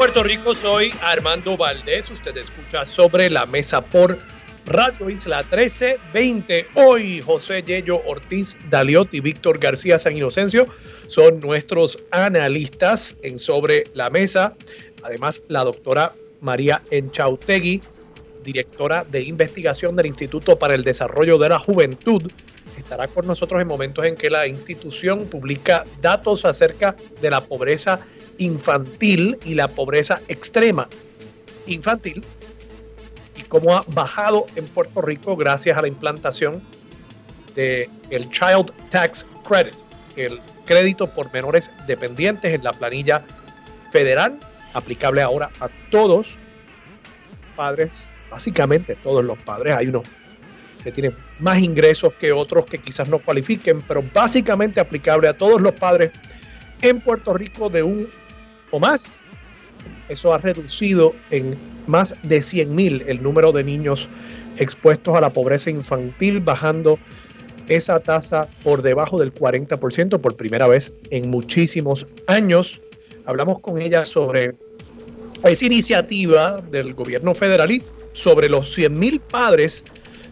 Puerto Rico. Soy Armando Valdés. Usted escucha sobre la mesa por Radio Isla 1320. Hoy José Yello Ortiz Daliot y Víctor García San Inocencio son nuestros analistas en Sobre la Mesa. Además, la doctora María Enchautegui, directora de investigación del Instituto para el Desarrollo de la Juventud, estará con nosotros en momentos en que la institución publica datos acerca de la pobreza infantil y la pobreza extrema infantil y cómo ha bajado en Puerto Rico gracias a la implantación del el Child Tax Credit, el crédito por menores dependientes en la planilla federal, aplicable ahora a todos padres, básicamente todos los padres. Hay unos que tienen más ingresos que otros que quizás no cualifiquen, pero básicamente aplicable a todos los padres en Puerto Rico de un o más. Eso ha reducido en más de 100 mil el número de niños expuestos a la pobreza infantil, bajando esa tasa por debajo del 40% por primera vez en muchísimos años. Hablamos con ella sobre esa iniciativa del gobierno federal sobre los 100 mil padres,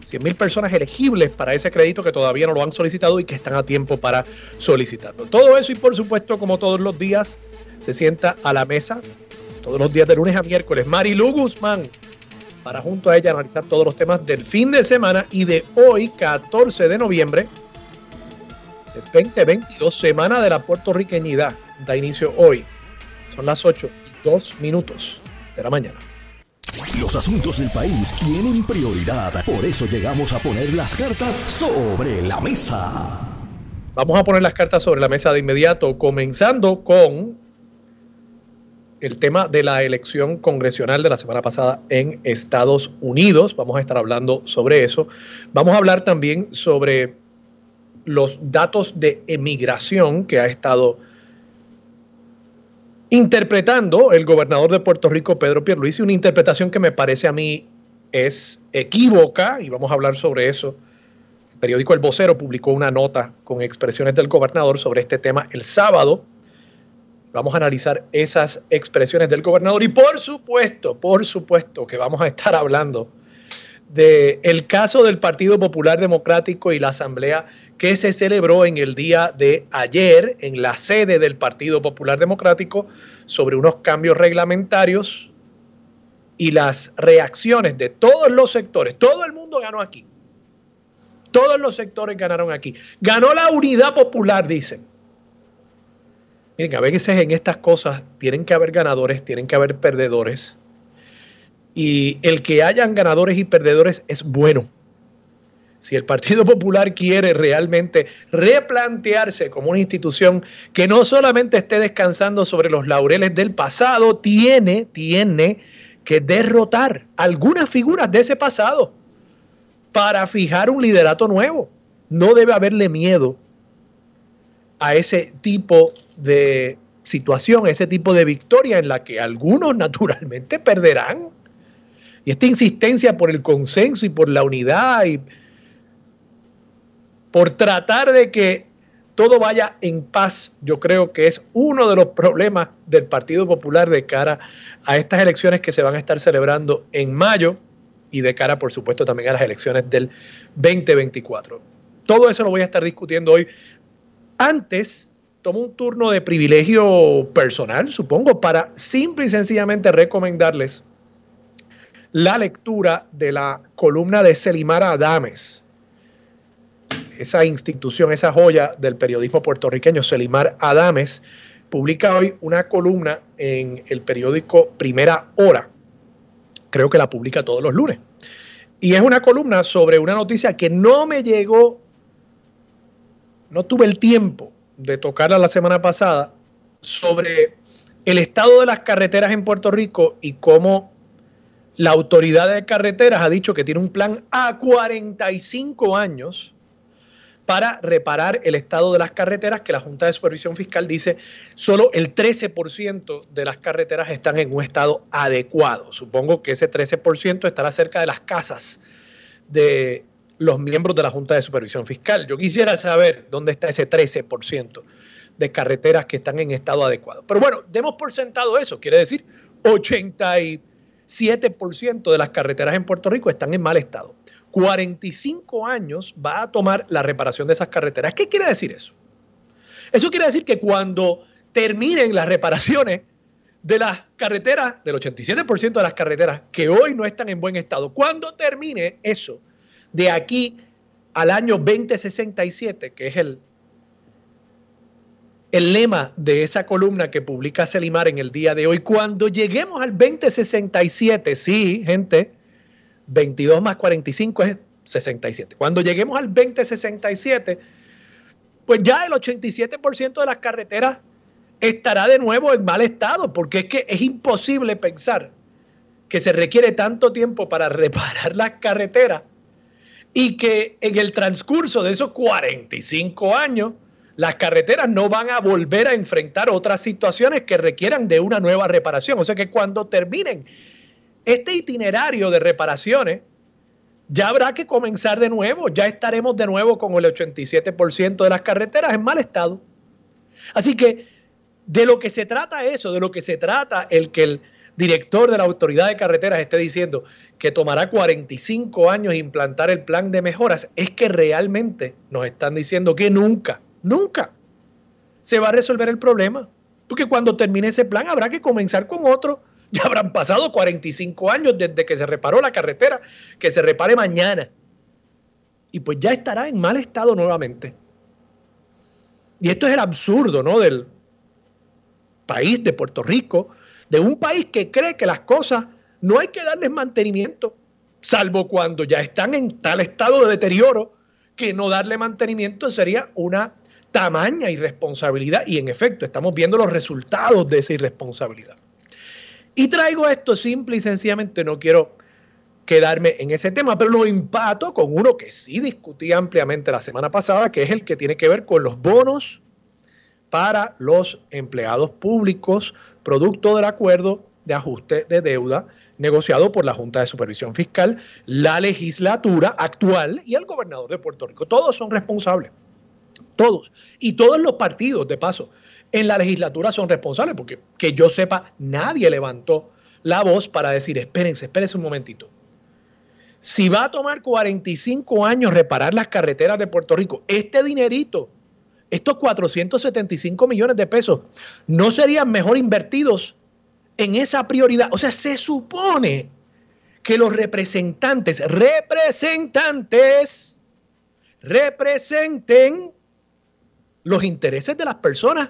100 mil personas elegibles para ese crédito que todavía no lo han solicitado y que están a tiempo para solicitarlo. Todo eso y por supuesto, como todos los días, se sienta a la mesa todos los días de lunes a miércoles. Marilu Guzmán, para junto a ella analizar todos los temas del fin de semana y de hoy, 14 de noviembre del 2022, Semana de la Puertorriqueñidad. Da inicio hoy. Son las 8 y 2 minutos de la mañana. Los asuntos del país tienen prioridad, por eso llegamos a poner las cartas sobre la mesa. Vamos a poner las cartas sobre la mesa de inmediato, comenzando con el tema de la elección congresional de la semana pasada en Estados Unidos. Vamos a estar hablando sobre eso. Vamos a hablar también sobre los datos de emigración que ha estado interpretando el gobernador de Puerto Rico, Pedro Pierluisi, una interpretación que me parece a mí es equívoca y vamos a hablar sobre eso. El periódico El Vocero publicó una nota con expresiones del gobernador sobre este tema el sábado Vamos a analizar esas expresiones del gobernador y por supuesto, por supuesto que vamos a estar hablando del el caso del Partido Popular Democrático y la asamblea que se celebró en el día de ayer en la sede del Partido Popular Democrático sobre unos cambios reglamentarios y las reacciones de todos los sectores. Todo el mundo ganó aquí. Todos los sectores ganaron aquí. Ganó la unidad popular, dicen. Miren, a veces en estas cosas tienen que haber ganadores, tienen que haber perdedores. Y el que hayan ganadores y perdedores es bueno. Si el Partido Popular quiere realmente replantearse como una institución que no solamente esté descansando sobre los laureles del pasado, tiene, tiene que derrotar algunas figuras de ese pasado para fijar un liderato nuevo. No debe haberle miedo a ese tipo de situación, ese tipo de victoria en la que algunos naturalmente perderán. Y esta insistencia por el consenso y por la unidad y por tratar de que todo vaya en paz, yo creo que es uno de los problemas del Partido Popular de cara a estas elecciones que se van a estar celebrando en mayo y de cara, por supuesto, también a las elecciones del 2024. Todo eso lo voy a estar discutiendo hoy antes, tomo un turno de privilegio personal, supongo, para simple y sencillamente recomendarles la lectura de la columna de Selimar Adames, esa institución, esa joya del periodismo puertorriqueño, Selimar Adames, publica hoy una columna en el periódico Primera Hora. Creo que la publica todos los lunes. Y es una columna sobre una noticia que no me llegó no tuve el tiempo de tocarla la semana pasada sobre el estado de las carreteras en Puerto Rico y cómo la autoridad de carreteras ha dicho que tiene un plan a 45 años para reparar el estado de las carreteras, que la Junta de Supervisión Fiscal dice solo el 13% de las carreteras están en un estado adecuado. Supongo que ese 13% estará cerca de las casas de los miembros de la Junta de Supervisión Fiscal. Yo quisiera saber dónde está ese 13% de carreteras que están en estado adecuado. Pero bueno, demos por sentado eso. Quiere decir 87% de las carreteras en Puerto Rico están en mal estado. 45 años va a tomar la reparación de esas carreteras. ¿Qué quiere decir eso? Eso quiere decir que cuando terminen las reparaciones de las carreteras, del 87% de las carreteras que hoy no están en buen estado, cuando termine eso, de aquí al año 2067, que es el, el lema de esa columna que publica Selimar en el día de hoy, cuando lleguemos al 2067, sí, gente, 22 más 45 es 67. Cuando lleguemos al 2067, pues ya el 87% de las carreteras estará de nuevo en mal estado, porque es que es imposible pensar que se requiere tanto tiempo para reparar las carreteras y que en el transcurso de esos 45 años las carreteras no van a volver a enfrentar otras situaciones que requieran de una nueva reparación. O sea que cuando terminen este itinerario de reparaciones, ya habrá que comenzar de nuevo, ya estaremos de nuevo con el 87% de las carreteras en mal estado. Así que de lo que se trata eso, de lo que se trata el que el director de la autoridad de carreteras esté diciendo que tomará 45 años implantar el plan de mejoras, es que realmente nos están diciendo que nunca, nunca se va a resolver el problema. Porque cuando termine ese plan habrá que comenzar con otro ya habrán pasado 45 años desde que se reparó la carretera, que se repare mañana. Y pues ya estará en mal estado nuevamente. Y esto es el absurdo, ¿no? Del país de Puerto Rico, de un país que cree que las cosas no hay que darles mantenimiento, salvo cuando ya están en tal estado de deterioro que no darle mantenimiento sería una tamaña irresponsabilidad. Y en efecto, estamos viendo los resultados de esa irresponsabilidad. Y traigo esto simple y sencillamente, no quiero quedarme en ese tema, pero lo empato con uno que sí discutí ampliamente la semana pasada, que es el que tiene que ver con los bonos para los empleados públicos, producto del acuerdo de ajuste de deuda negociado por la Junta de Supervisión Fiscal, la legislatura actual y el gobernador de Puerto Rico. Todos son responsables. Todos. Y todos los partidos, de paso en la legislatura son responsables, porque que yo sepa, nadie levantó la voz para decir, espérense, espérense un momentito. Si va a tomar 45 años reparar las carreteras de Puerto Rico, este dinerito, estos 475 millones de pesos, ¿no serían mejor invertidos en esa prioridad? O sea, se supone que los representantes, representantes, representen los intereses de las personas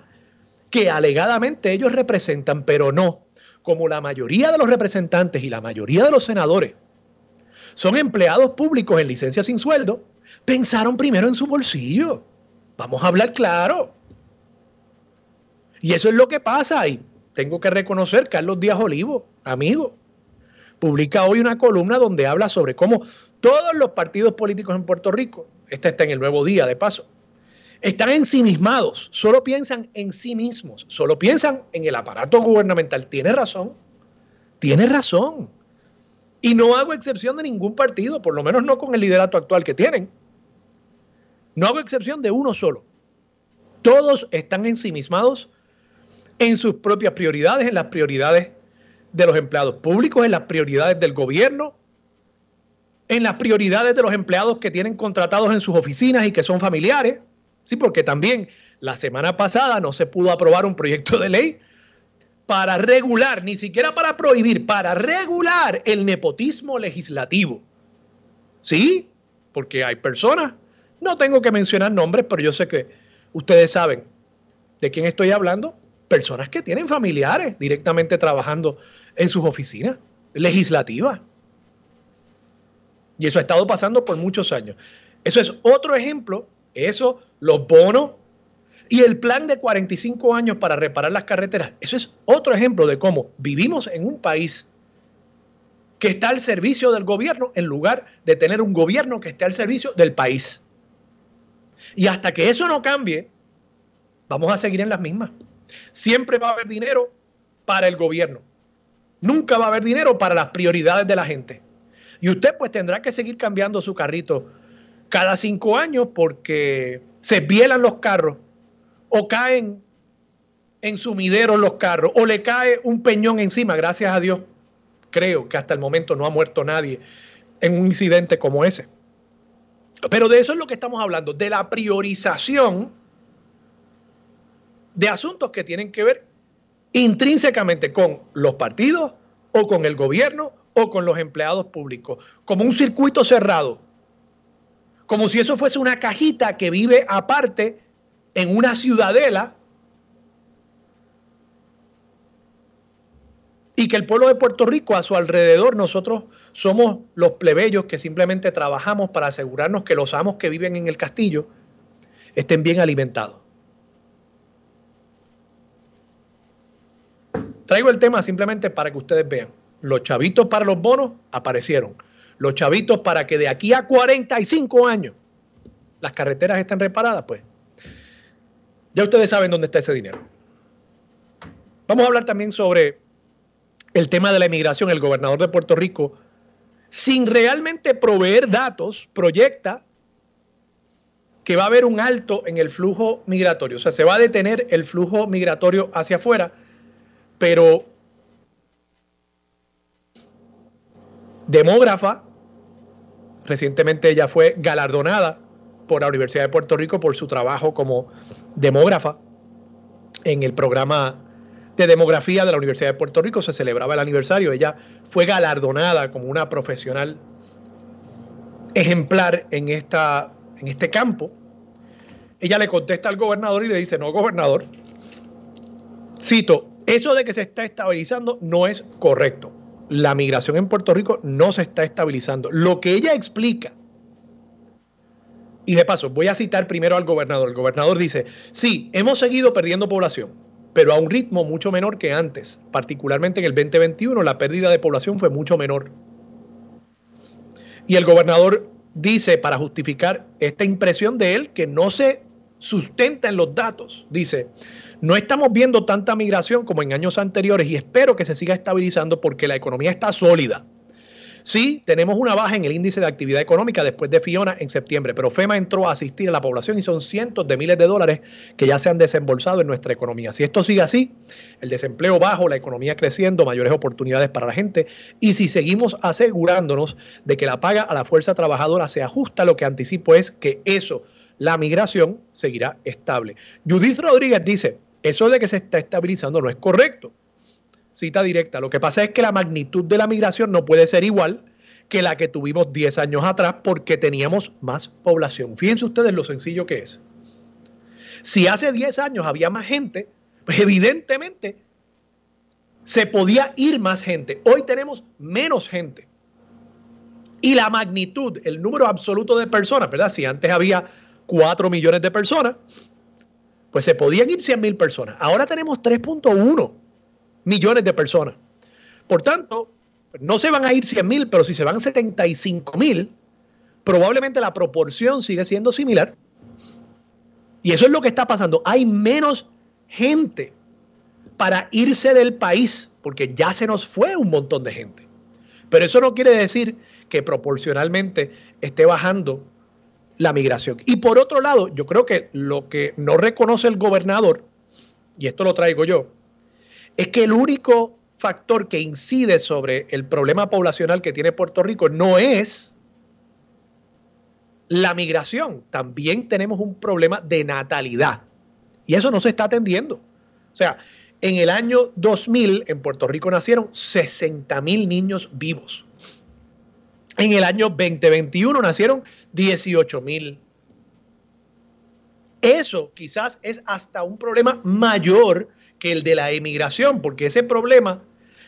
que alegadamente ellos representan, pero no. Como la mayoría de los representantes y la mayoría de los senadores son empleados públicos en licencia sin sueldo, pensaron primero en su bolsillo. Vamos a hablar claro. Y eso es lo que pasa. Y tengo que reconocer, Carlos Díaz Olivo, amigo, publica hoy una columna donde habla sobre cómo todos los partidos políticos en Puerto Rico, esta está en el nuevo día de paso, están ensimismados, solo piensan en sí mismos, solo piensan en el aparato gubernamental. Tiene razón, tiene razón. Y no hago excepción de ningún partido, por lo menos no con el liderato actual que tienen. No hago excepción de uno solo. Todos están ensimismados en sus propias prioridades, en las prioridades de los empleados públicos, en las prioridades del gobierno, en las prioridades de los empleados que tienen contratados en sus oficinas y que son familiares. Sí, porque también la semana pasada no se pudo aprobar un proyecto de ley para regular, ni siquiera para prohibir, para regular el nepotismo legislativo. ¿Sí? Porque hay personas, no tengo que mencionar nombres, pero yo sé que ustedes saben de quién estoy hablando, personas que tienen familiares directamente trabajando en sus oficinas legislativas. Y eso ha estado pasando por muchos años. Eso es otro ejemplo eso, los bonos y el plan de 45 años para reparar las carreteras. Eso es otro ejemplo de cómo vivimos en un país que está al servicio del gobierno en lugar de tener un gobierno que esté al servicio del país. Y hasta que eso no cambie, vamos a seguir en las mismas. Siempre va a haber dinero para el gobierno. Nunca va a haber dinero para las prioridades de la gente. Y usted pues tendrá que seguir cambiando su carrito cada cinco años porque se bielan los carros o caen en sumideros los carros o le cae un peñón encima, gracias a Dios. Creo que hasta el momento no ha muerto nadie en un incidente como ese. Pero de eso es lo que estamos hablando, de la priorización de asuntos que tienen que ver intrínsecamente con los partidos o con el gobierno o con los empleados públicos, como un circuito cerrado, como si eso fuese una cajita que vive aparte en una ciudadela y que el pueblo de Puerto Rico a su alrededor nosotros somos los plebeyos que simplemente trabajamos para asegurarnos que los amos que viven en el castillo estén bien alimentados. Traigo el tema simplemente para que ustedes vean. Los chavitos para los bonos aparecieron. Los chavitos para que de aquí a 45 años las carreteras estén reparadas, pues ya ustedes saben dónde está ese dinero. Vamos a hablar también sobre el tema de la inmigración, el gobernador de Puerto Rico, sin realmente proveer datos, proyecta que va a haber un alto en el flujo migratorio. O sea, se va a detener el flujo migratorio hacia afuera, pero demógrafa, recientemente ella fue galardonada por la Universidad de Puerto Rico por su trabajo como demógrafa en el programa de demografía de la Universidad de Puerto Rico se celebraba el aniversario. Ella fue galardonada como una profesional ejemplar en, esta, en este campo. Ella le contesta al gobernador y le dice, no, gobernador, cito, eso de que se está estabilizando no es correcto. La migración en Puerto Rico no se está estabilizando. Lo que ella explica, y de paso, voy a citar primero al gobernador. El gobernador dice, sí, hemos seguido perdiendo población pero a un ritmo mucho menor que antes. Particularmente en el 2021 la pérdida de población fue mucho menor. Y el gobernador dice, para justificar esta impresión de él, que no se sustenta en los datos, dice, no estamos viendo tanta migración como en años anteriores y espero que se siga estabilizando porque la economía está sólida. Sí, tenemos una baja en el índice de actividad económica después de Fiona en septiembre, pero FEMA entró a asistir a la población y son cientos de miles de dólares que ya se han desembolsado en nuestra economía. Si esto sigue así, el desempleo bajo, la economía creciendo, mayores oportunidades para la gente, y si seguimos asegurándonos de que la paga a la fuerza trabajadora se ajusta, lo que anticipo es que eso, la migración, seguirá estable. Judith Rodríguez dice, eso de que se está estabilizando no es correcto cita directa. Lo que pasa es que la magnitud de la migración no puede ser igual que la que tuvimos 10 años atrás porque teníamos más población. Fíjense ustedes lo sencillo que es. Si hace 10 años había más gente, pues evidentemente se podía ir más gente. Hoy tenemos menos gente. Y la magnitud, el número absoluto de personas, ¿verdad? Si antes había 4 millones de personas, pues se podían ir 100 mil personas. Ahora tenemos 3.1 millones de personas. Por tanto, no se van a ir 100 mil, pero si se van 75 mil, probablemente la proporción sigue siendo similar. Y eso es lo que está pasando. Hay menos gente para irse del país, porque ya se nos fue un montón de gente. Pero eso no quiere decir que proporcionalmente esté bajando la migración. Y por otro lado, yo creo que lo que no reconoce el gobernador, y esto lo traigo yo, es que el único factor que incide sobre el problema poblacional que tiene Puerto Rico no es la migración, también tenemos un problema de natalidad. Y eso no se está atendiendo. O sea, en el año 2000 en Puerto Rico nacieron 60 mil niños vivos. En el año 2021 nacieron 18 mil. Eso quizás es hasta un problema mayor que el de la emigración, porque ese problema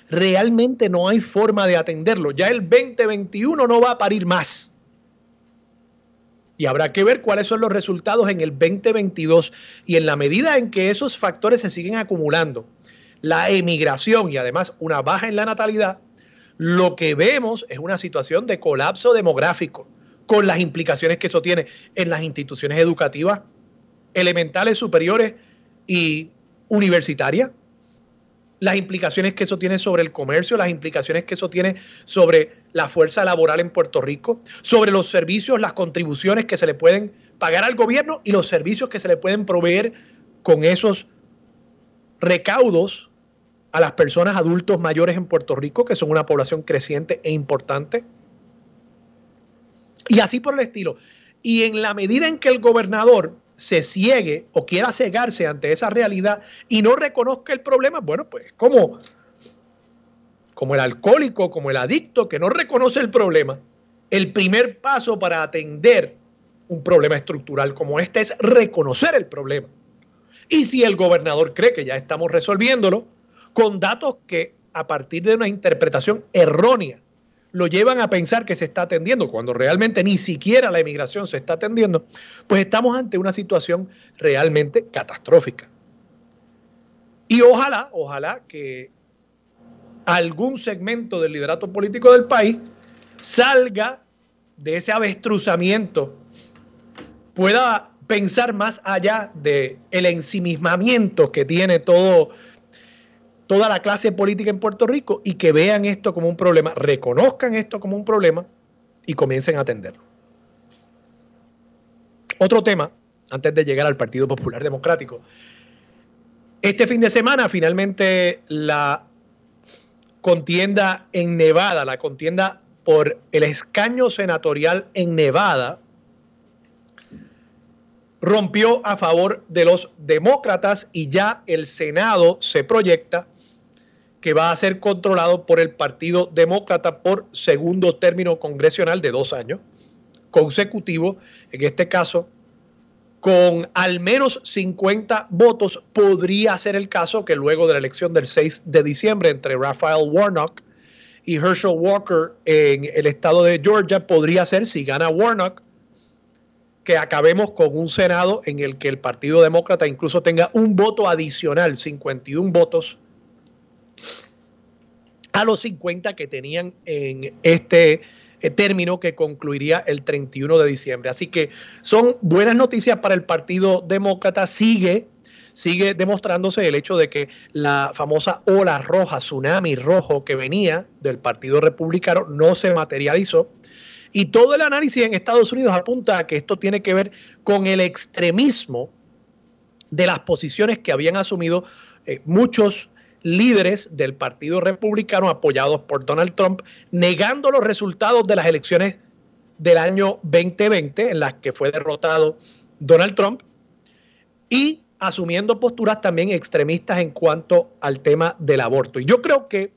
realmente no hay forma de atenderlo. Ya el 2021 no va a parir más. Y habrá que ver cuáles son los resultados en el 2022. Y en la medida en que esos factores se siguen acumulando, la emigración y además una baja en la natalidad, lo que vemos es una situación de colapso demográfico, con las implicaciones que eso tiene en las instituciones educativas elementales, superiores y universitarias, las implicaciones que eso tiene sobre el comercio, las implicaciones que eso tiene sobre la fuerza laboral en Puerto Rico, sobre los servicios, las contribuciones que se le pueden pagar al gobierno y los servicios que se le pueden proveer con esos recaudos a las personas adultos mayores en Puerto Rico, que son una población creciente e importante. Y así por el estilo. Y en la medida en que el gobernador se ciegue o quiera cegarse ante esa realidad y no reconozca el problema, bueno, pues como, como el alcohólico, como el adicto que no reconoce el problema, el primer paso para atender un problema estructural como este es reconocer el problema. Y si el gobernador cree que ya estamos resolviéndolo, con datos que a partir de una interpretación errónea lo llevan a pensar que se está atendiendo, cuando realmente ni siquiera la emigración se está atendiendo, pues estamos ante una situación realmente catastrófica. Y ojalá, ojalá que algún segmento del liderato político del país salga de ese avestruzamiento, pueda pensar más allá del el ensimismamiento que tiene todo toda la clase política en Puerto Rico y que vean esto como un problema, reconozcan esto como un problema y comiencen a atenderlo. Otro tema, antes de llegar al Partido Popular Democrático. Este fin de semana finalmente la contienda en Nevada, la contienda por el escaño senatorial en Nevada, rompió a favor de los demócratas y ya el Senado se proyecta que va a ser controlado por el Partido Demócrata por segundo término congresional de dos años consecutivo. En este caso, con al menos 50 votos, podría ser el caso que luego de la elección del 6 de diciembre entre Raphael Warnock y Herschel Walker en el estado de Georgia, podría ser, si gana Warnock, que acabemos con un Senado en el que el Partido Demócrata incluso tenga un voto adicional, 51 votos a los 50 que tenían en este eh, término que concluiría el 31 de diciembre. Así que son buenas noticias para el Partido Demócrata. Sigue, sigue demostrándose el hecho de que la famosa ola roja, tsunami rojo que venía del Partido Republicano no se materializó. Y todo el análisis en Estados Unidos apunta a que esto tiene que ver con el extremismo de las posiciones que habían asumido eh, muchos líderes del Partido Republicano apoyados por Donald Trump, negando los resultados de las elecciones del año 2020 en las que fue derrotado Donald Trump y asumiendo posturas también extremistas en cuanto al tema del aborto. Y yo creo que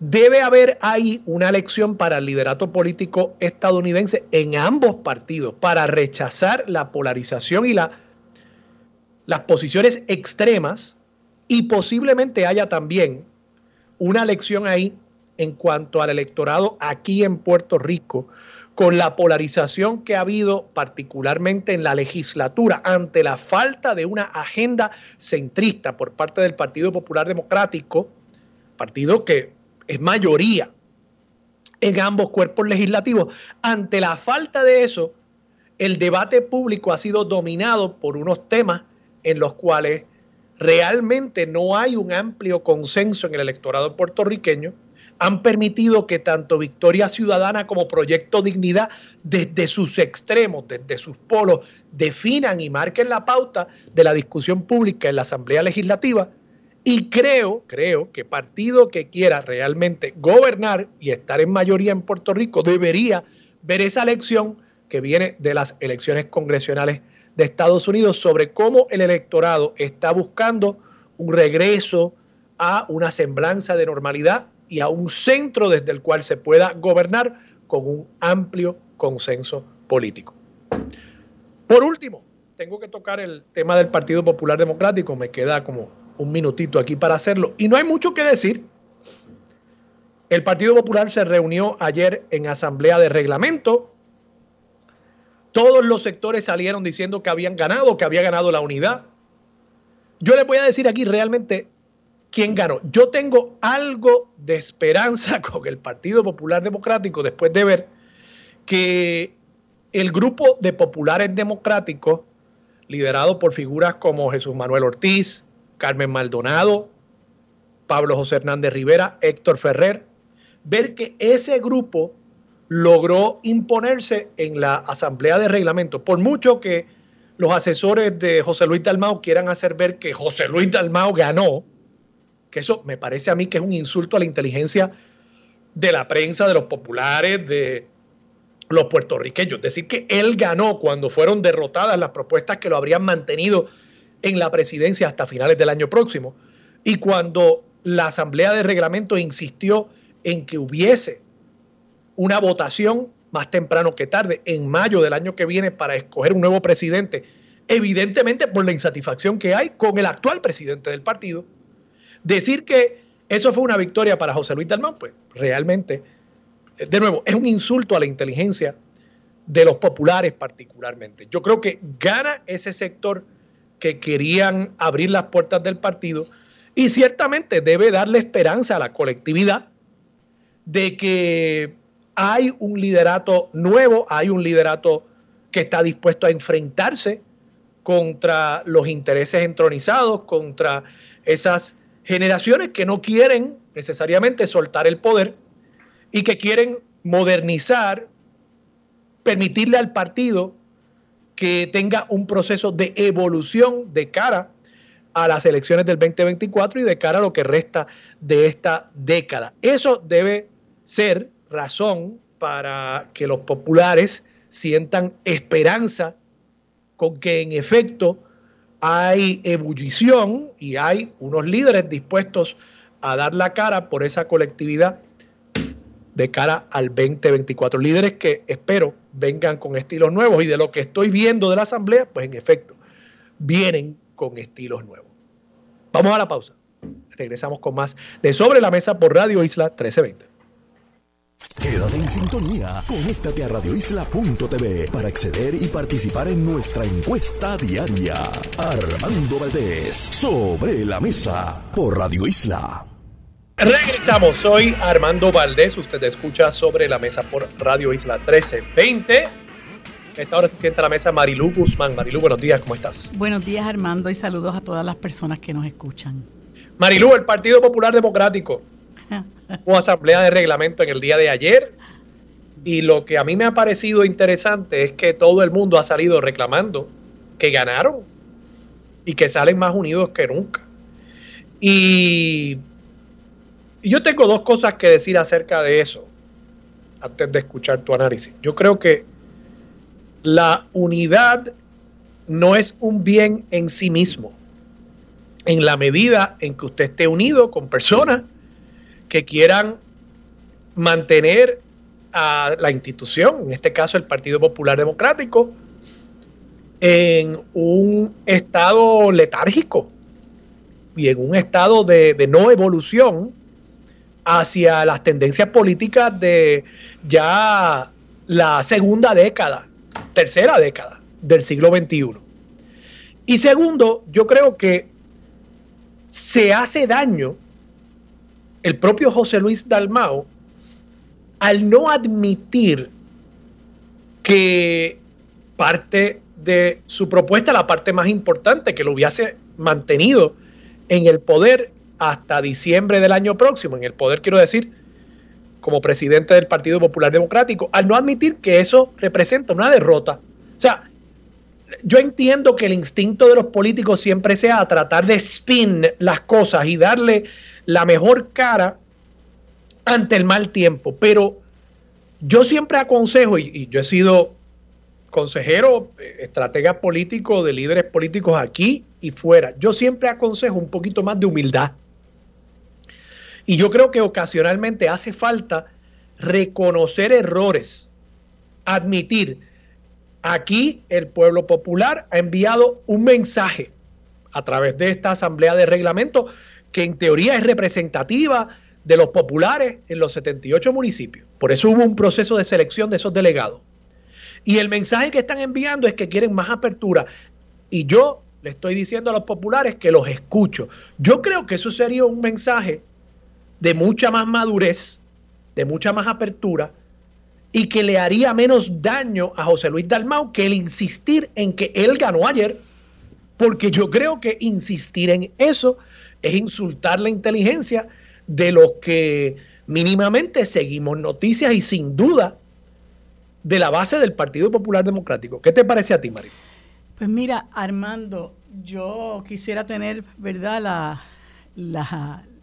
debe haber ahí una elección para el liderato político estadounidense en ambos partidos para rechazar la polarización y la, las posiciones extremas y posiblemente haya también una lección ahí en cuanto al electorado aquí en Puerto Rico, con la polarización que ha habido particularmente en la legislatura ante la falta de una agenda centrista por parte del Partido Popular Democrático, partido que es mayoría en ambos cuerpos legislativos, ante la falta de eso, el debate público ha sido dominado por unos temas en los cuales realmente no hay un amplio consenso en el electorado puertorriqueño, han permitido que tanto Victoria Ciudadana como Proyecto Dignidad, desde sus extremos, desde sus polos, definan y marquen la pauta de la discusión pública en la Asamblea Legislativa. Y creo, creo que partido que quiera realmente gobernar y estar en mayoría en Puerto Rico debería ver esa elección que viene de las elecciones congresionales de Estados Unidos sobre cómo el electorado está buscando un regreso a una semblanza de normalidad y a un centro desde el cual se pueda gobernar con un amplio consenso político. Por último, tengo que tocar el tema del Partido Popular Democrático, me queda como un minutito aquí para hacerlo y no hay mucho que decir. El Partido Popular se reunió ayer en asamblea de reglamento todos los sectores salieron diciendo que habían ganado, que había ganado la unidad. Yo les voy a decir aquí realmente quién ganó. Yo tengo algo de esperanza con el Partido Popular Democrático después de ver que el grupo de populares democráticos, liderado por figuras como Jesús Manuel Ortiz, Carmen Maldonado, Pablo José Hernández Rivera, Héctor Ferrer, ver que ese grupo logró imponerse en la Asamblea de Reglamento, por mucho que los asesores de José Luis Dalmao quieran hacer ver que José Luis Dalmao ganó, que eso me parece a mí que es un insulto a la inteligencia de la prensa, de los populares, de los puertorriqueños. Decir que él ganó cuando fueron derrotadas las propuestas que lo habrían mantenido en la presidencia hasta finales del año próximo. Y cuando la Asamblea de Reglamento insistió en que hubiese una votación más temprano que tarde, en mayo del año que viene, para escoger un nuevo presidente, evidentemente por la insatisfacción que hay con el actual presidente del partido. Decir que eso fue una victoria para José Luis Dalmán, pues realmente, de nuevo, es un insulto a la inteligencia de los populares particularmente. Yo creo que gana ese sector que querían abrir las puertas del partido y ciertamente debe darle esperanza a la colectividad de que hay un liderato nuevo, hay un liderato que está dispuesto a enfrentarse contra los intereses entronizados, contra esas generaciones que no quieren necesariamente soltar el poder y que quieren modernizar, permitirle al partido que tenga un proceso de evolución de cara a las elecciones del 2024 y de cara a lo que resta de esta década. Eso debe ser razón para que los populares sientan esperanza con que en efecto hay ebullición y hay unos líderes dispuestos a dar la cara por esa colectividad de cara al 2024. Líderes que espero vengan con estilos nuevos y de lo que estoy viendo de la Asamblea, pues en efecto, vienen con estilos nuevos. Vamos a la pausa. Regresamos con más de Sobre la Mesa por Radio Isla 1320. Quédate en sintonía. Conéctate a radioisla.tv para acceder y participar en nuestra encuesta diaria. Armando Valdés, sobre la mesa por Radio Isla. Regresamos, soy Armando Valdés, usted escucha sobre la mesa por Radio Isla 1320. Esta hora se sienta a la mesa Marilú Guzmán. Marilú, buenos días, ¿cómo estás? Buenos días Armando y saludos a todas las personas que nos escuchan. Marilú, el Partido Popular Democrático Hubo asamblea de reglamento en el día de ayer y lo que a mí me ha parecido interesante es que todo el mundo ha salido reclamando que ganaron y que salen más unidos que nunca. Y, yo tengo dos cosas que decir acerca de eso antes de escuchar tu análisis. Yo creo que la unidad no es un bien en sí mismo. En la medida en que usted esté unido con personas que quieran mantener a la institución, en este caso el Partido Popular Democrático, en un estado letárgico y en un estado de, no evolución hacia las tendencias políticas de ya la segunda década, tercera década del siglo XXI. Y segundo, yo creo que se hace daño el propio José Luis Dalmao, al no admitir que parte de su propuesta, la parte más importante, que lo hubiese mantenido en el poder hasta diciembre del año próximo, en el poder quiero decir, como presidente del Partido Popular Democrático, al no admitir que eso representa una derrota. O sea, yo entiendo que el instinto de los políticos siempre sea tratar de spin las cosas y darle la mejor cara ante el mal tiempo. Pero yo siempre aconsejo, y, yo he sido consejero, eh, estratega político de líderes políticos aquí y fuera, yo siempre aconsejo un poquito más de humildad. Y yo creo que ocasionalmente hace falta reconocer errores, admitir, aquí el pueblo popular ha enviado un mensaje a través de esta asamblea de reglamento que en teoría es representativa de los populares en los 78 municipios. Por eso hubo un proceso de selección de esos delegados. Y el mensaje que están enviando es que quieren más apertura. Y yo le estoy diciendo a los populares que los escucho. Yo creo que eso sería un mensaje de mucha más madurez, de mucha más apertura y que le haría menos daño a José Luis Dalmau que el insistir en que él ganó ayer, porque yo creo que insistir en eso es insultar la inteligencia de los que mínimamente seguimos noticias y sin duda de la base del Partido Popular Democrático. ¿Qué te parece a ti, María? Pues mira, Armando, yo quisiera tener, ¿verdad?, la,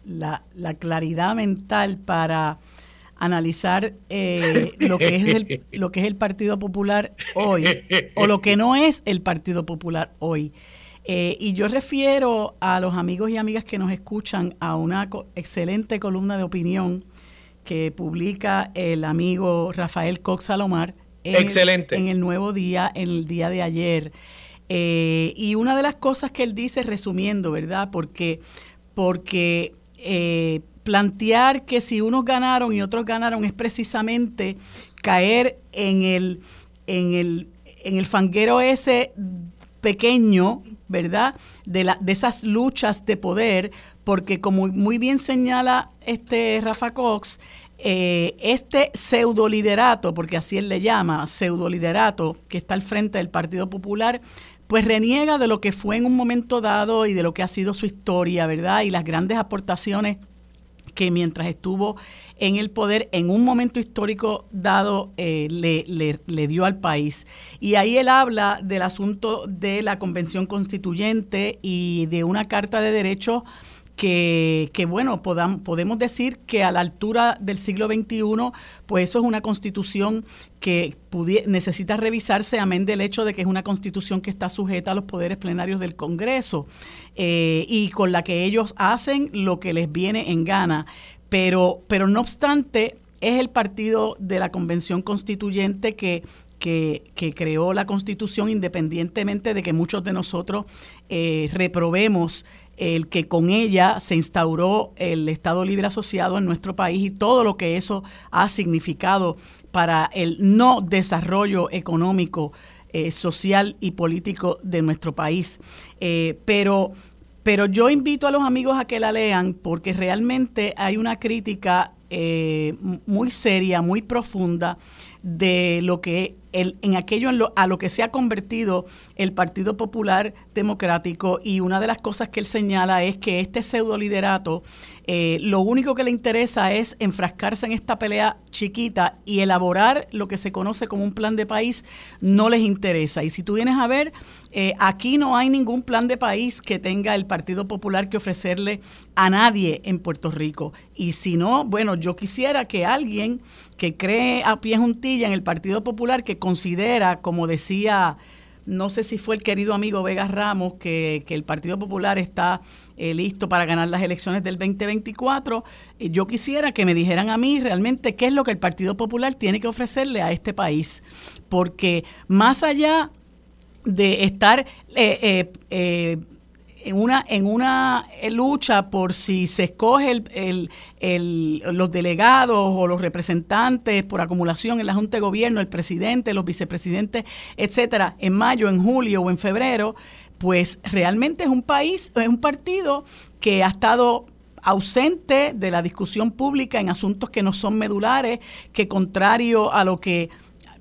la, la, claridad mental para analizar eh, lo, que es el, lo que es el Partido Popular hoy o lo que no es el Partido Popular hoy. Eh, y yo refiero a los amigos y amigas que nos escuchan a una excelente columna de opinión que publica el amigo Rafael Cox Salomar en, Excelente. en el Nuevo Día, en el día de ayer. Eh, y una de las cosas que él dice, resumiendo, ¿verdad? Porque, porque eh, plantear que si unos ganaron y otros ganaron es precisamente caer en el, en el, en el fanguero ese pequeño ¿verdad? De, la, de esas luchas de poder, porque como muy bien señala este Rafa Cox, eh, este pseudo liderato, porque así él le llama, pseudo liderato, que está al frente del Partido Popular, pues reniega de lo que fue en un momento dado y de lo que ha sido su historia, ¿verdad? Y las grandes aportaciones que mientras estuvo en el poder en un momento histórico dado eh, le, le, dio al país. Y ahí él habla del asunto de la convención constituyente y de una carta de derechos que, que, bueno, podemos decir que a la altura del siglo XXI, pues eso es una constitución que necesita revisarse, amén del hecho de que es una constitución que está sujeta a los poderes plenarios del Congreso eh, y con la que ellos hacen lo que les viene en gana. Pero, pero no obstante, es el partido de la Convención Constituyente que que, creó la Constitución, independientemente de que muchos de nosotros eh, reprobemos el que con ella se instauró el Estado Libre Asociado en nuestro país y todo lo que eso ha significado para el no desarrollo económico, eh, social y político de nuestro país. Eh, pero, pero yo invito a los amigos a que la lean porque realmente hay una crítica eh, muy seria, muy profunda de lo que en aquello a lo que se ha convertido el Partido Popular Democrático y una de las cosas que él señala es que este pseudo liderato eh, lo único que le interesa es enfrascarse en esta pelea chiquita y elaborar lo que se conoce como un plan de país no les interesa. Y si tú vienes a ver, eh, aquí no hay ningún plan de país que tenga el Partido Popular que ofrecerle a nadie en Puerto Rico. Y si no, bueno, yo quisiera que alguien que cree a pie juntilla en el Partido Popular, que considera, como decía no sé si fue el querido amigo Vegas Ramos que, el Partido Popular está eh, listo para ganar las elecciones del 2024. Eh, yo quisiera que me dijeran a mí realmente qué es lo que el Partido Popular tiene que ofrecerle a este país. Porque más allá de estar eh, en una, en una lucha por si se escoge el, los delegados o los representantes por acumulación en la Junta de Gobierno, el presidente, los vicepresidentes, etcétera, en mayo, en julio o en febrero, pues realmente es un país, es un partido que ha estado ausente de la discusión pública en asuntos que no son medulares, que contrario a lo que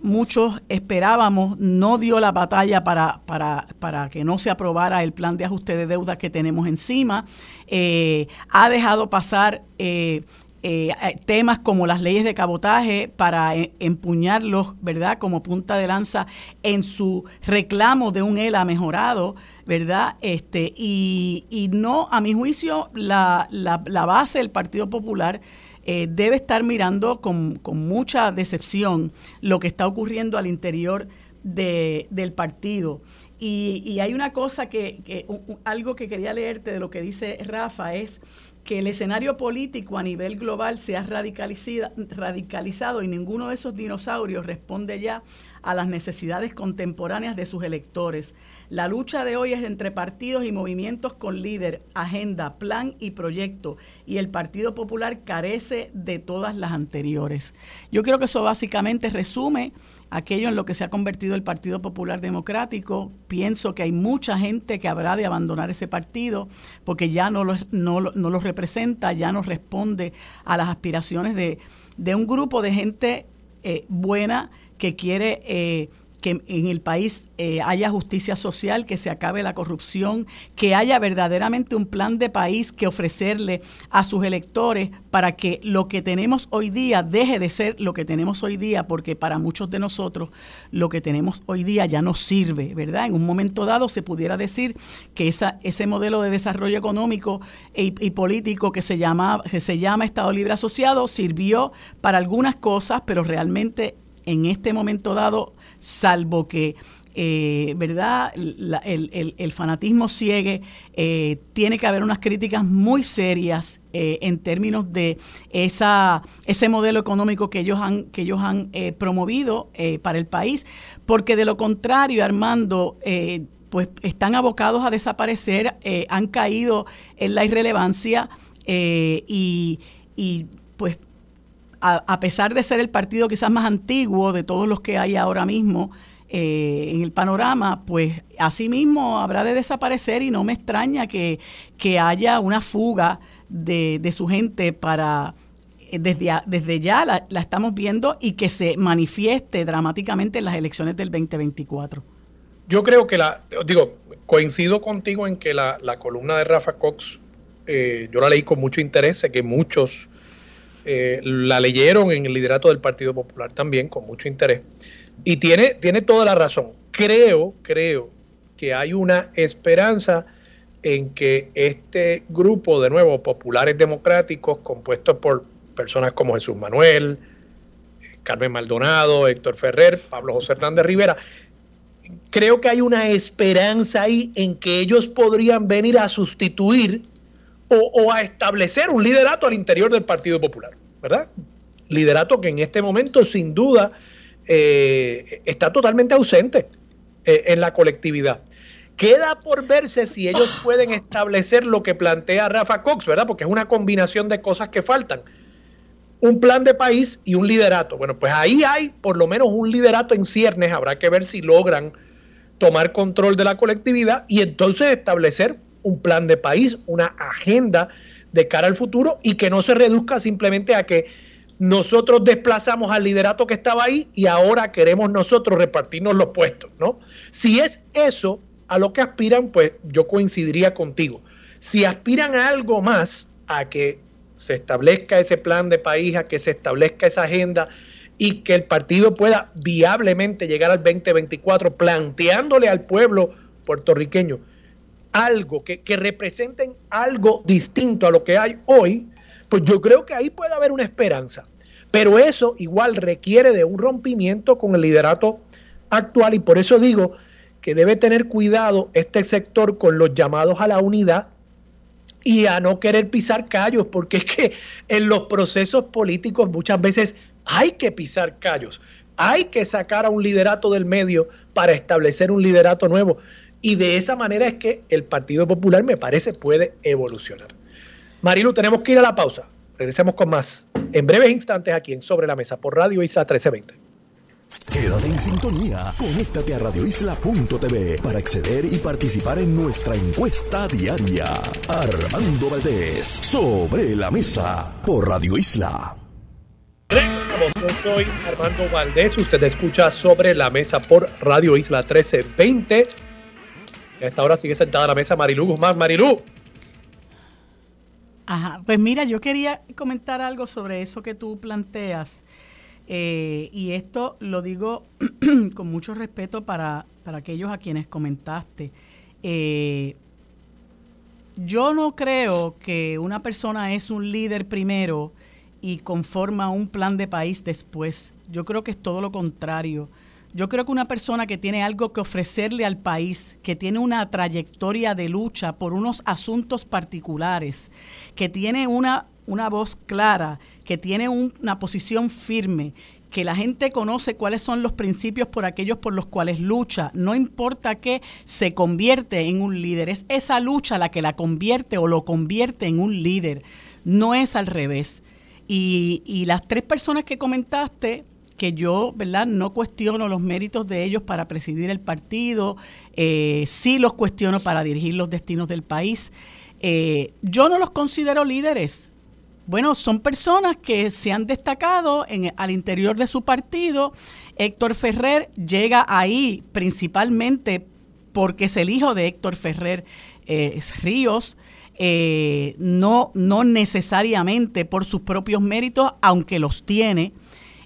muchos esperábamos, no dio la batalla para, para, para, que no se aprobara el plan de ajuste de deuda que tenemos encima, eh, ha dejado pasar eh, eh, temas como las leyes de cabotaje para empuñarlos, ¿verdad?, como punta de lanza en su reclamo de un ELA mejorado, ¿verdad? Este, y, y no, a mi juicio, la, la, la base del Partido Popular eh, debe estar mirando con, mucha decepción lo que está ocurriendo al interior del partido. Y, hay una cosa que, algo que quería leerte de lo que dice Rafa es que el escenario político a nivel global se ha radicalizado y ninguno de esos dinosaurios responde ya a las necesidades contemporáneas de sus electores. La lucha de hoy es entre partidos y movimientos con líder, agenda, plan y proyecto, y el Partido Popular carece de todas las anteriores. Yo creo que eso básicamente resume aquello en lo que se ha convertido el Partido Popular Democrático. Pienso que hay mucha gente que habrá de abandonar ese partido porque ya no lo, no, lo representa, ya no responde a las aspiraciones de, de un grupo de gente eh, buena que quiere eh, que en el país eh, haya justicia social, que se acabe la corrupción, que haya verdaderamente un plan de país que ofrecerle a sus electores para que lo que tenemos hoy día deje de ser lo que tenemos hoy día, porque para muchos de nosotros lo que tenemos hoy día ya no sirve, ¿verdad? En un momento dado se pudiera decir que ese modelo de desarrollo económico y, y político que se, llama, que se llama Estado Libre Asociado sirvió para algunas cosas, pero realmente en este momento dado salvo que eh, ¿verdad? el, fanatismo ciegue, eh, tiene que haber unas críticas muy serias eh, en términos de esa, ese modelo económico que ellos han, que ellos han promovido para el país, porque de lo contrario, Armando, pues están abocados a desaparecer, han caído en la irrelevancia y, y pues a, pesar de ser el partido quizás más antiguo de todos los que hay ahora mismo eh, en el panorama, pues asimismo habrá de desaparecer y no me extraña que, haya una fuga de, su gente para eh, desde, desde ya la, estamos viendo y que se manifieste dramáticamente en las elecciones del 2024. Yo creo que la, digo, coincido contigo en que la, columna de Rafa Cox, eh, yo la leí con mucho interés, sé que muchos eh, la leyeron en el liderato del Partido Popular también, con mucho interés. Y tiene, tiene toda la razón. Creo, creo que hay una esperanza en que este grupo, de nuevo, populares democráticos, compuestos por personas como Jesús Manuel, Carmen Maldonado, Héctor Ferrer, Pablo José Hernández Rivera, creo que hay una esperanza ahí en que ellos podrían venir a sustituir o, a establecer un liderato al interior del Partido Popular, ¿verdad? Liderato que en este momento sin duda eh, está totalmente ausente eh, en la colectividad. Queda por verse si ellos pueden establecer lo que plantea Rafa Cox, ¿verdad? Porque es una combinación de cosas que faltan. Un plan de país y un liderato. Bueno, pues ahí hay por lo menos un liderato en ciernes. Habrá que ver si logran tomar control de la colectividad y entonces establecer un plan de país, una agenda de cara al futuro y que no se reduzca simplemente a que nosotros desplazamos al liderato que estaba ahí y ahora queremos nosotros repartirnos los puestos, ¿no? Si es eso a lo que aspiran, pues yo coincidiría contigo. Si aspiran a algo más, a que se establezca ese plan de país, a que se establezca esa agenda y que el partido pueda viablemente llegar al 2024 planteándole al pueblo puertorriqueño algo, que, representen algo distinto a lo que hay hoy, pues yo creo que ahí puede haber una esperanza. Pero eso igual requiere de un rompimiento con el liderato actual y por eso digo que debe tener cuidado este sector con los llamados a la unidad y a no querer pisar callos, porque es que en los procesos políticos muchas veces hay que pisar callos, hay que sacar a un liderato del medio para establecer un liderato nuevo. Y de esa manera es que el Partido Popular, me parece, puede evolucionar. Marilu, tenemos que ir a la pausa. Regresemos con más en breves instantes aquí en Sobre la Mesa por Radio Isla 1320. Quédate en sintonía. Conéctate a radioisla.tv para acceder y participar en nuestra encuesta diaria. Armando Valdés, Sobre la Mesa por Radio Isla. Yo soy Armando Valdés. Usted escucha Sobre la Mesa por Radio Isla 1320 a esta hora sigue sentada a la mesa Marilú Guzmán. Marilú. Ajá, pues mira, yo quería comentar algo sobre eso que tú planteas. Eh, y esto lo digo con mucho respeto para, aquellos a quienes comentaste. Eh, yo no creo que una persona es un líder primero y conforma un plan de país después. Yo creo que es todo lo contrario. Yo creo que una persona que tiene algo que ofrecerle al país, que tiene una trayectoria de lucha por unos asuntos particulares, que tiene una, una voz clara, que tiene una posición firme, que la gente conoce cuáles son los principios por aquellos por los cuales lucha, no importa que se convierte en un líder, es esa lucha la que la convierte o lo convierte en un líder, no es al revés. Y, y las tres personas que comentaste, que yo, ¿verdad? No cuestiono los méritos de ellos para presidir el partido, eh, sí los cuestiono para dirigir los destinos del país. Eh, yo no los considero líderes. Bueno, son personas que se han destacado al interior de su partido. Héctor Ferrer llega ahí principalmente porque es el hijo de Héctor Ferrer eh, Ríos. No, no necesariamente por sus propios méritos, aunque los tiene.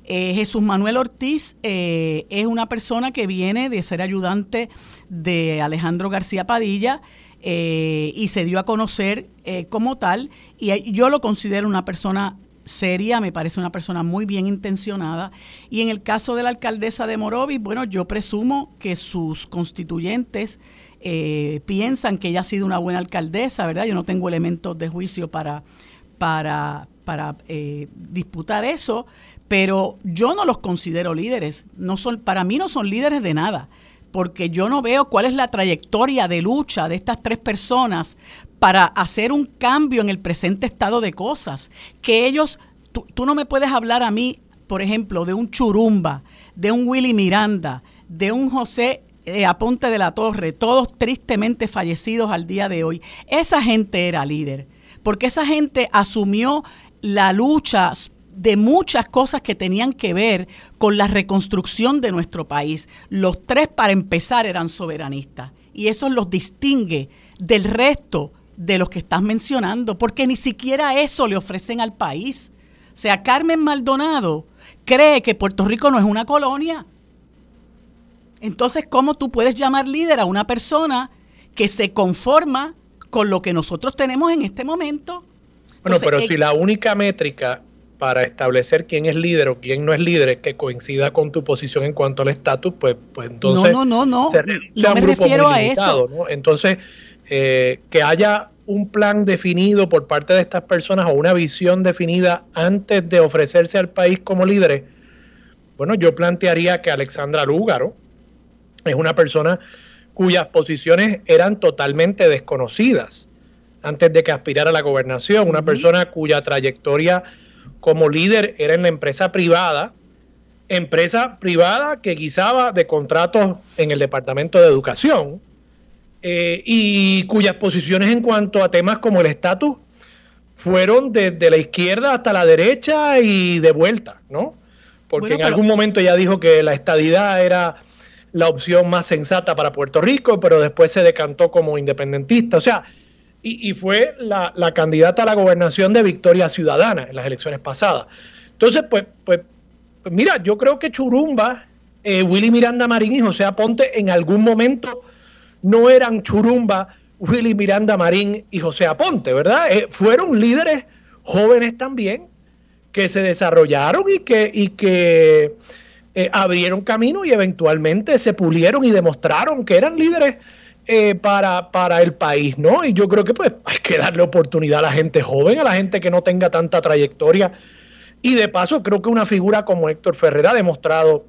Eh, Jesús Manuel Ortiz eh, es una persona que viene de ser ayudante de Alejandro García Padilla y se dio a conocer como tal. Y yo lo considero una persona seria, me parece una persona muy bien intencionada. Y en el caso de la alcaldesa de Morovis, bueno, yo presumo que sus constituyentes eh, piensan que ella ha sido una buena alcaldesa, ¿verdad? Yo no tengo elementos de juicio para, para, para eh, disputar eso, pero yo no los considero líderes. No son, para mí no son líderes de nada, porque yo no veo cuál es la trayectoria de lucha de estas tres personas para hacer un cambio en el presente estado de cosas. Que ellos, tú, no me puedes hablar a mí, por ejemplo, de un Churumba, de un Willy Miranda, de un José eh, Aponte de la Torre, todos tristemente fallecidos al día de hoy, esa gente era líder, porque esa gente asumió la lucha de muchas cosas que tenían que ver con la reconstrucción de nuestro país. Los tres, para empezar, eran soberanistas y eso los distingue del resto de los que estás mencionando, porque ni siquiera eso le ofrecen al país. O sea, Carmen Maldonado cree que Puerto Rico no es una colonia, entonces, ¿cómo tú puedes llamar líder a una persona que se conforma con lo que nosotros tenemos en este momento? Bueno, pero si la única métrica para establecer quién es líder o quién no es líder que coincida con tu posición en cuanto al estatus, pues, pues entonces... No, no, no, no, no me refiero a eso. Entonces, eh, que haya un plan definido por parte de estas personas o una visión definida antes de ofrecerse al país como líderes, bueno, yo plantearía que Alexandra Lúgaro, es una persona cuyas posiciones eran totalmente desconocidas antes de que aspirara a la gobernación, una persona cuya trayectoria como líder era en la empresa privada, empresa privada que guisaba de contratos en el Departamento de Educación eh, y cuyas posiciones en cuanto a temas como el estatus fueron desde la izquierda hasta la derecha y de vuelta, ¿no? Porque en algún momento ya dijo que la estadidad era la opción más sensata para Puerto Rico, pero después se decantó como independentista. O sea, y, fue la, candidata a la gobernación de Victoria Ciudadana en las elecciones pasadas. Entonces, pues, pues, pues mira, yo creo que Churumba, eh, Willy Miranda Marín y José Aponte en algún momento no eran Churumba, Willy Miranda Marín y José Aponte, ¿verdad? Eh, fueron líderes jóvenes también que se desarrollaron y que, y que eh, abrieron camino y eventualmente se pulieron y demostraron que eran líderes eh, para, para el país, ¿no? Y yo creo que pues hay que darle oportunidad a la gente joven, a la gente que no tenga tanta trayectoria. Y de paso, creo que una figura como Héctor Ferrer ha demostrado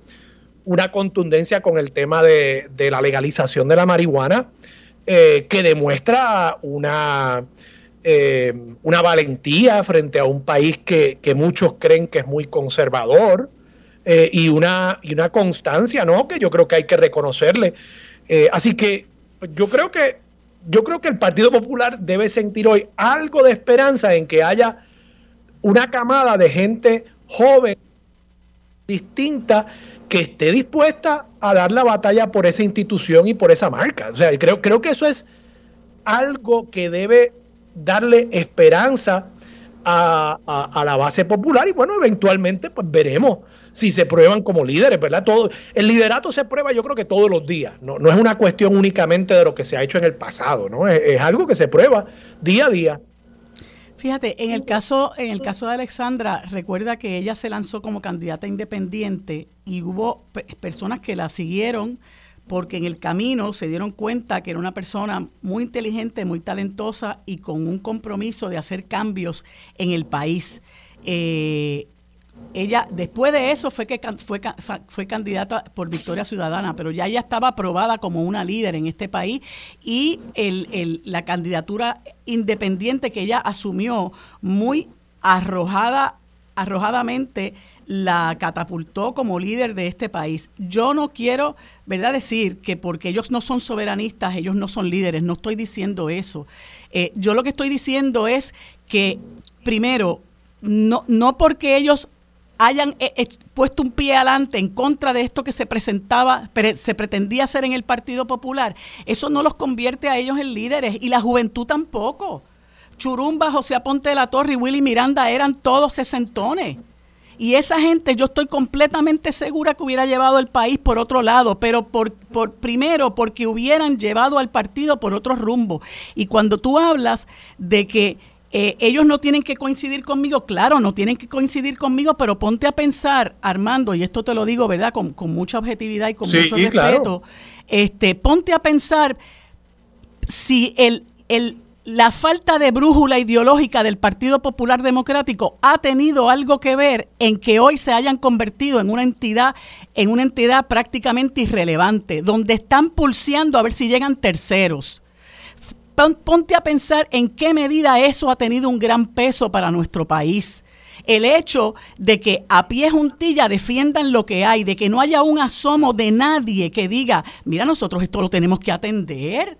una contundencia con el tema de, la legalización de la marihuana, eh, que demuestra una, una valentía frente a un país que, que, muchos creen que es muy conservador, eh, y, una, y una constancia, ¿no? Que yo creo que hay que reconocerle. Eh, así que yo creo que yo creo que el Partido Popular debe sentir hoy algo de esperanza en que haya una camada de gente joven, distinta, que esté dispuesta a dar la batalla por esa institución y por esa marca. O sea, creo, creo que eso es algo que debe darle esperanza a, a la base popular y bueno, eventualmente pues veremos si se prueban como líderes, ¿verdad? Todo, el liderato se prueba yo creo que todos los días, no, no es una cuestión únicamente de lo que se ha hecho en el pasado, ¿no? Es, algo que se prueba día a día. Fíjate, en el caso, en el caso de Alexandra, recuerda que ella se lanzó como candidata independiente y hubo personas que la siguieron porque en el camino se dieron cuenta que era una persona muy inteligente, muy talentosa y con un compromiso de hacer cambios en el país. Eh, ella después de eso fue que fue, fue candidata por Victoria Ciudadana, pero ya ella estaba aprobada como una líder en este país y el, la candidatura independiente que ella asumió muy arrojada, arrojadamente la catapultó como líder de este país. Yo no quiero, ¿verdad?, decir que porque ellos no son soberanistas, ellos no son líderes, no estoy diciendo eso. Eh, yo lo que estoy diciendo es que, primero, no, no porque ellos hayan eh, eh, puesto un pie adelante en contra de esto que se presentaba, se pretendía hacer en el Partido Popular, eso no los convierte a ellos en líderes y la juventud tampoco. Churumba, José Aponte de la Torre y Willy Miranda eran todos sesentones. Y esa gente yo estoy completamente segura que hubiera llevado el país por otro lado, pero por, por primero porque hubieran llevado al partido por otro rumbo. Y cuando tú hablas de que eh, ellos no tienen que coincidir conmigo, claro, no tienen que coincidir conmigo, pero ponte a pensar, Armando, y esto te lo digo, ¿verdad? Con, mucha objetividad y con mucho respeto, este, ponte a pensar si el, el, la falta de brújula ideológica del Partido Popular Democrático ha tenido algo que ver en que hoy se hayan convertido en una entidad, en una entidad prácticamente irrelevante, donde están pulseando a ver si llegan terceros ponte a pensar en qué medida eso ha tenido un gran peso para nuestro país. El hecho de que a pie juntilla defiendan lo que hay, de que no haya un asomo de nadie que diga, mira, nosotros esto lo tenemos que atender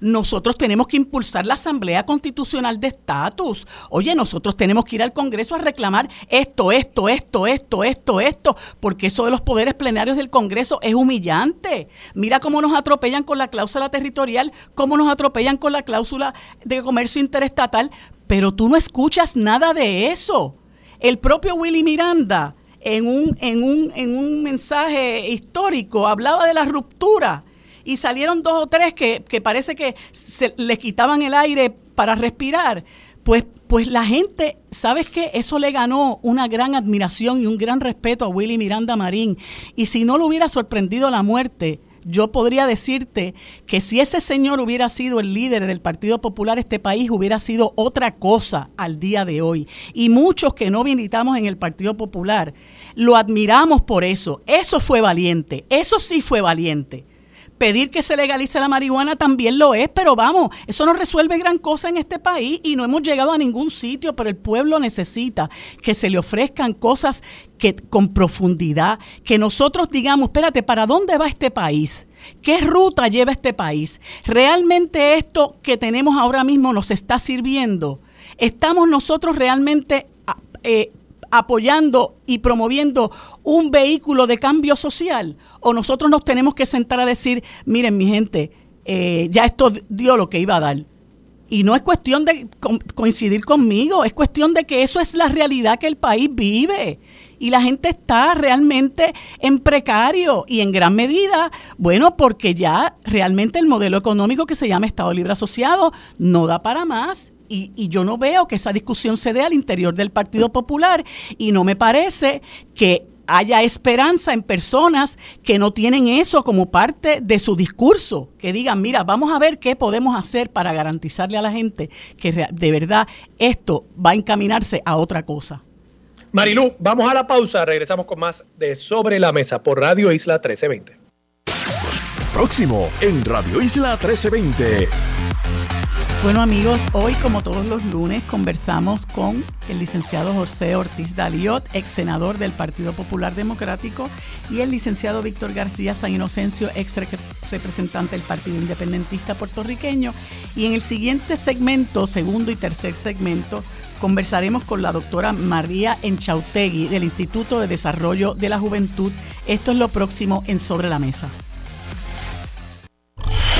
nosotros tenemos que impulsar la Asamblea Constitucional de Estatus. Oye, nosotros tenemos que ir al Congreso a reclamar esto, esto, esto, esto, esto, esto, porque eso de los poderes plenarios del Congreso es humillante. Mira cómo nos atropellan con la cláusula territorial, cómo nos atropellan con la cláusula de comercio interestatal, pero tú no escuchas nada de eso. El propio Willy Miranda, en un, en un, en un mensaje histórico, hablaba de la ruptura y salieron dos o tres que, parece que se les quitaban el aire para respirar. Pues, pues la gente, ¿sabes qué? Eso le ganó una gran admiración y un gran respeto a Willy Miranda Marín. Y si no lo hubiera sorprendido la muerte, yo podría decirte que si ese señor hubiera sido el líder del Partido Popular, este país hubiera sido otra cosa al día de hoy. Y muchos que no militamos en el Partido Popular, lo admiramos por eso. Eso fue valiente, eso sí fue valiente. Pedir que se legalice la marihuana también lo es, pero vamos, eso no resuelve gran cosa en este país y no hemos llegado a ningún sitio, pero el pueblo necesita que se le ofrezcan cosas que con profundidad, que nosotros digamos, espérate, ¿para dónde va este país? ¿Qué ruta lleva este país? ¿Realmente esto que tenemos ahora mismo nos está sirviendo? ¿Estamos nosotros realmente eh, apoyando y promoviendo un vehículo de cambio social? ¿O nosotros nos tenemos que sentar a decir, miren mi gente, eh, ya esto dio lo que iba a dar? Y no es cuestión de coincidir conmigo, es cuestión de que eso es la realidad que el país vive. Y la gente está realmente en precario y en gran medida, bueno, porque ya realmente el modelo económico que se llama Estado Libre Asociado no da para más y, yo no veo que esa discusión se dé al interior del Partido Popular y no me parece que haya esperanza en personas que no tienen eso como parte de su discurso, que digan, mira, vamos a ver qué podemos hacer para garantizarle a la gente que de verdad esto va a encaminarse a otra cosa. Marilu, vamos a la pausa, regresamos con más de Sobre la Mesa por Radio Isla 1320. Próximo en Radio Isla 1320. Bueno amigos, hoy como todos los lunes conversamos con el licenciado José Ortiz Daliot, ex senador del Partido Popular Democrático, y el licenciado Víctor García San Inocencio, ex representante del Partido Independentista puertorriqueño. Y en el siguiente segmento, segundo y tercer segmento, conversaremos con la doctora María Enchautegui del Instituto de Desarrollo de la Juventud. Esto es lo próximo en Sobre la Mesa.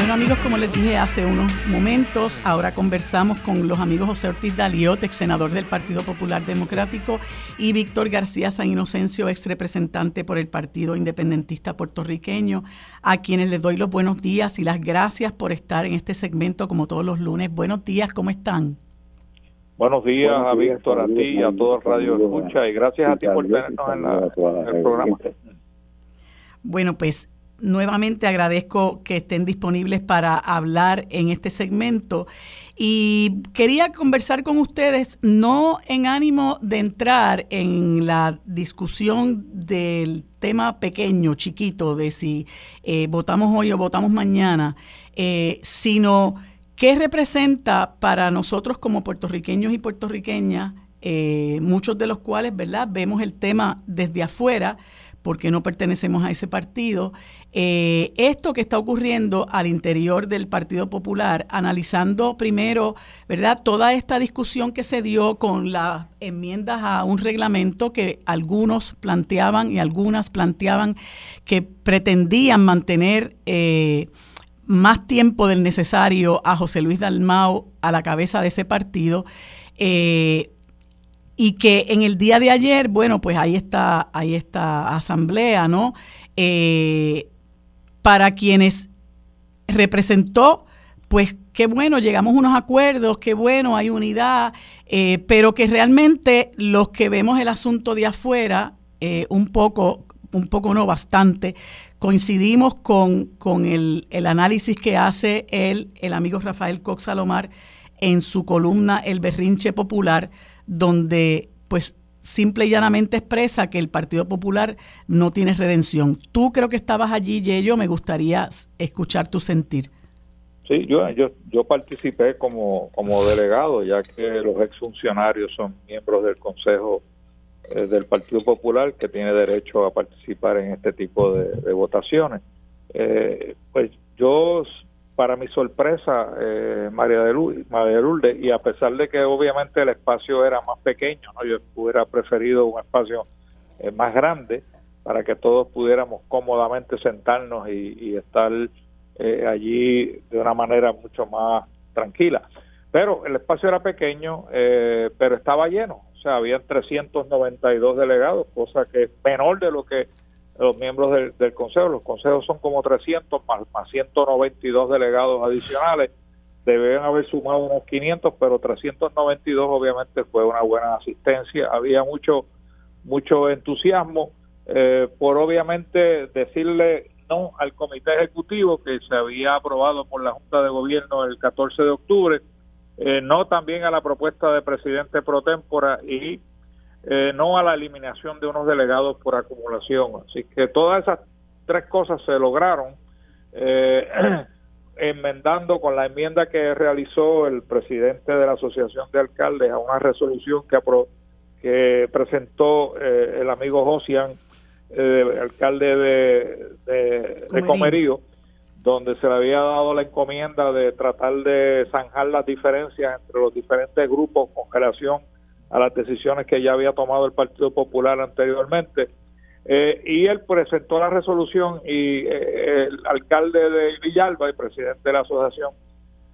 Bueno amigos, como les dije hace unos momentos, ahora conversamos con los amigos José Ortiz Daliot, ex senador del Partido Popular Democrático, y Víctor García San Inocencio, ex representante por el Partido Independentista Puertorriqueño, a quienes les doy los buenos días y las gracias por estar en este segmento como todos los lunes. Buenos días, ¿cómo están? Buenos días a Víctor, a ti y a todo el Radio Escucha, y gracias a ti por tenernos en, en el programa. Bueno, pues nuevamente agradezco que estén disponibles para hablar en este segmento y quería conversar con ustedes no en ánimo de entrar en la discusión del tema pequeño, chiquito, de si eh, votamos hoy o votamos mañana, eh, sino qué representa para nosotros como puertorriqueños y puertorriqueñas, eh, muchos de los cuales, ¿verdad?, vemos el tema desde afuera porque no pertenecemos a ese partido. Eh, esto que está ocurriendo al interior del Partido Popular, analizando primero, ¿verdad?, toda esta discusión que se dio con las enmiendas a un reglamento que algunos planteaban y algunas planteaban que pretendían mantener eh, más tiempo del necesario a José Luis Dalmau a la cabeza de ese partido. Eh, y que en el día de ayer, bueno, pues ahí está, ahí está asamblea, ¿no? Eh, para quienes representó, pues qué bueno, llegamos a unos acuerdos, qué bueno, hay unidad, eh, pero que realmente los que vemos el asunto de afuera, eh, un poco, un poco no, bastante, coincidimos con, con el, el, análisis que hace él, el amigo Rafael Cox Salomar, en su columna El Berrinche Popular, donde pues simple y llanamente expresa que el Partido Popular no tiene redención. Tú creo que estabas allí, Yello, me gustaría escuchar tu sentir. Sí, yo, yo, yo participé como, como delegado, ya que los exfuncionarios son miembros del Consejo eh, del Partido Popular que tiene derecho a participar en este tipo de, votaciones. Eh, pues yo para mi sorpresa, eh, María, de Lourdes, y a pesar de que obviamente el espacio era más pequeño, ¿no? yo hubiera preferido un espacio eh, más grande para que todos pudiéramos cómodamente sentarnos y, estar eh, allí de una manera mucho más tranquila. Pero el espacio era pequeño, pero estaba lleno, o sea, había 392 delegados, cosa que es menor de lo que los miembros del, Consejo. Los consejos son como 300 más, más 192 delegados adicionales. Deben haber sumado unos 500, pero 392 obviamente fue una buena asistencia. Había mucho, mucho entusiasmo eh, por obviamente decirle no al comité ejecutivo que se había aprobado por la Junta de Gobierno el 14 de octubre, eh, no también a la propuesta de presidente pro tempora y eh, no a la eliminación de unos delegados por acumulación. Así que todas esas tres cosas se lograron eh, enmendando con la enmienda que realizó el presidente de la Asociación de Alcaldes a una resolución que, que presentó eh, el amigo Josian, alcalde de, de, Comerío, donde se le había dado la encomienda de tratar de zanjar las diferencias entre los diferentes grupos con relación a las decisiones que ya había tomado el Partido Popular anteriormente. Eh, y él presentó la resolución y eh, el alcalde de Villalba y presidente de la asociación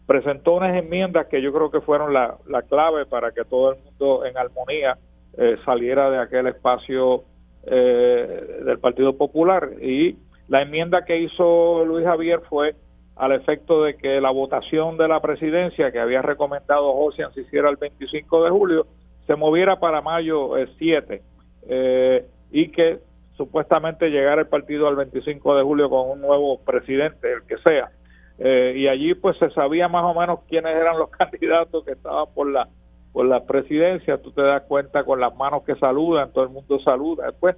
presentó unas enmiendas que yo creo que fueron la, clave para que todo el mundo en armonía eh, saliera de aquel espacio del Partido Popular. Y la enmienda que hizo Luis Javier fue al efecto de que la votación de la presidencia que había recomendado Josian se hiciera el 25 de julio, se moviera para mayo 7 eh, eh, y que supuestamente llegara el partido al 25 de julio con un nuevo presidente, el que sea. Eh, y allí pues se sabía más o menos quiénes eran los candidatos que estaban por la por la presidencia, tú te das cuenta con las manos que saludan, todo el mundo saluda. Después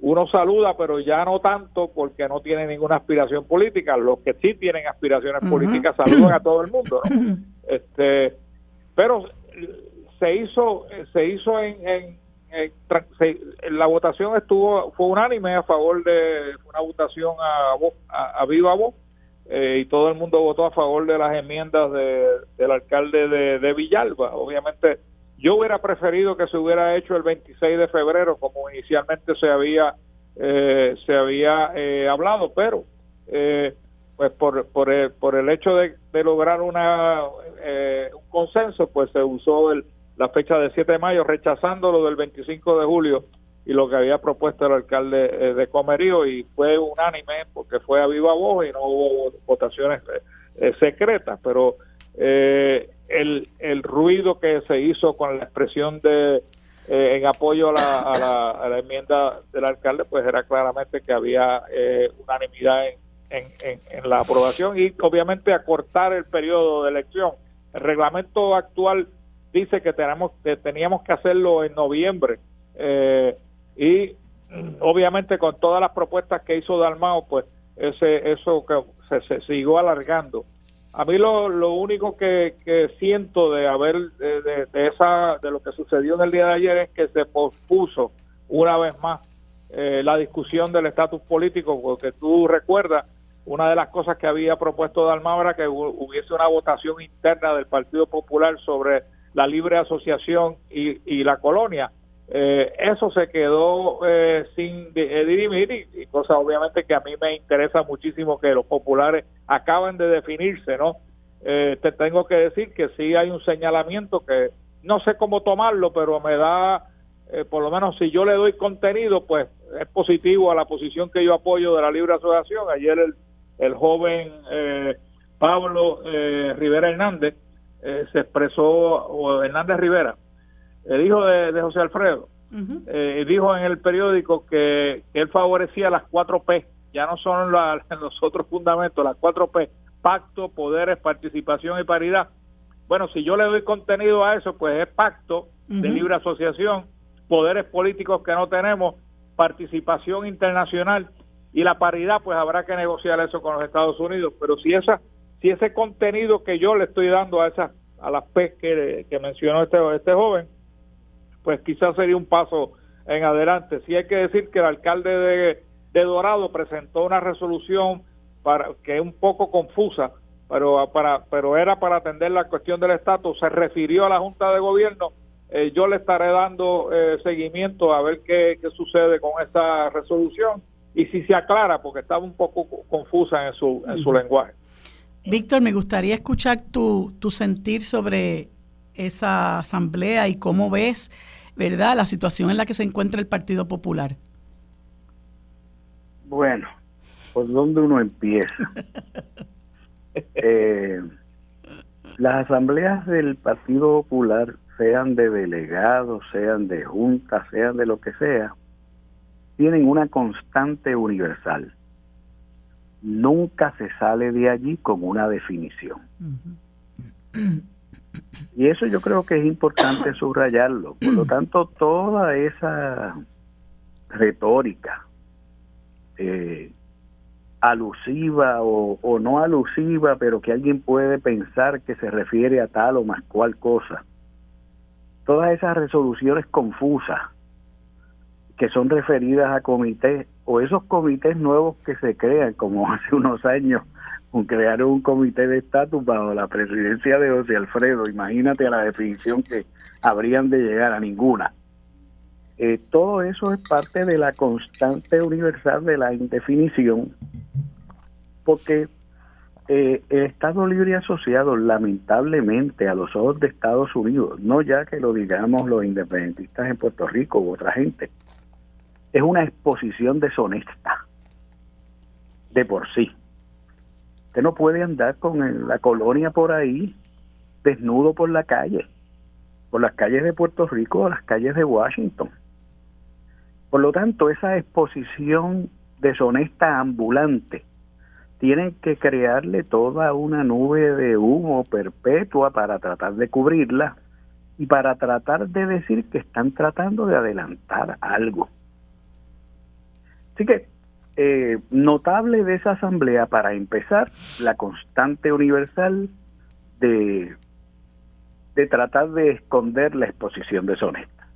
uno saluda, pero ya no tanto porque no tiene ninguna aspiración política. Los que sí tienen aspiraciones políticas saludan a todo el mundo, ¿no? Este, pero se hizo se hizo en, la votación estuvo fue unánime a favor de una votación a, a, viva voz eh, y todo el mundo votó a favor de las enmiendas del alcalde de, Villalba. Obviamente yo hubiera preferido que se hubiera hecho el 26 de febrero como inicialmente se había eh, se había eh, hablado pero pues por, por, el, por el hecho de, de lograr una un consenso pues se usó el la fecha del 7 de mayo, rechazando lo del 25 de julio y lo que había propuesto el alcalde eh, de Comerío y fue unánime porque fue a viva voz y no hubo votaciones eh, eh, secretas, pero el, el ruido que se hizo con la expresión de, eh, en apoyo a la, a, la, enmienda del alcalde, pues era claramente que había eh, unanimidad en, en, la aprobación y obviamente acortar el periodo de elección. El reglamento actual dice que tenemos que teníamos que hacerlo en noviembre eh, y obviamente con todas las propuestas que hizo Dalmao, pues ese eso que se, se siguió alargando. A mí lo, lo único que, siento de haber de, esa de lo que sucedió en el día de ayer es que se pospuso una vez más eh, la discusión del estatus político, porque tú recuerdas una de las cosas que había propuesto Dalmau era que hubiese una votación interna del Partido Popular sobre la libre asociación y, y la colonia. Eh, eso se quedó eh, sin eh, dirimir y, cosa obviamente que a mí me interesa muchísimo que los populares acaben de definirse, ¿no? te tengo que decir que sí hay un señalamiento que no sé cómo tomarlo, pero me da, por lo menos si yo le doy contenido, pues es positivo a la posición que yo apoyo de la libre asociación. Ayer el, el joven Pablo Rivera Hernández se expresó, Hernández Rivera, el hijo de, José Alfredo, eh, dijo en el periódico que, él favorecía las cuatro P, ya no son los otros fundamentos, las cuatro P, pacto, poderes, participación y paridad. Bueno, si yo le doy contenido a eso, pues es pacto de libre asociación, poderes políticos que no tenemos, participación internacional y la paridad, pues habrá que negociar eso con los Estados Unidos. Pero si esa, si ese contenido que yo le estoy dando a esas, a las P que, que mencionó este, este joven, pues quizás sería un paso en adelante. Sí hay que decir que el alcalde de, Dorado presentó una resolución para que es un poco confusa, pero para pero era para atender la cuestión del estatus, se refirió a la Junta de Gobierno. Eh, yo le estaré dando eh, seguimiento a ver qué, sucede con esa resolución y si se aclara, porque estaba un poco confusa en su, en su lenguaje. Víctor, me gustaría escuchar tu, tu sentir sobre esa asamblea y cómo ves, ¿verdad?, la situación en la que se encuentra el Partido Popular. Bueno, ¿por dónde uno empieza? Eh, las asambleas del Partido Popular, sean de delegados, sean de juntas, sean de lo que sea, tienen una constante universal. Nunca se sale de allí con una definición. Y eso yo creo que es importante subrayarlo. Por lo tanto, toda esa retórica eh, alusiva o, o, no alusiva, pero que alguien puede pensar que se refiere a tal o más cual cosa, todas esas resoluciones confusas que son referidas a comités o esos comités nuevos que se crean, como hace unos años crearon un comité de estatus bajo la presidencia de José Alfredo. Imagínate a la definición que habrían de llegar a ninguna. Eh, todo eso es parte de la constante universal de la indefinición, porque eh, el Estado Libre Asociado, lamentablemente, a los ojos de Estados Unidos, no ya que lo digamos los independentistas en Puerto Rico u otra gente, es una exposición deshonesta de por sí Usted no puede andar con la colonia por ahí, desnudo por la calle, por las calles de Puerto Rico o las calles de Washington. Por lo tanto, esa exposición deshonesta ambulante tienen que crearle toda una nube de humo perpetua para tratar de cubrirla y para tratar de decir que están tratando de adelantar algo. Así que eh, notable de esa asamblea, para empezar, la constante universal de, de tratar de esconder la exposición deshonesta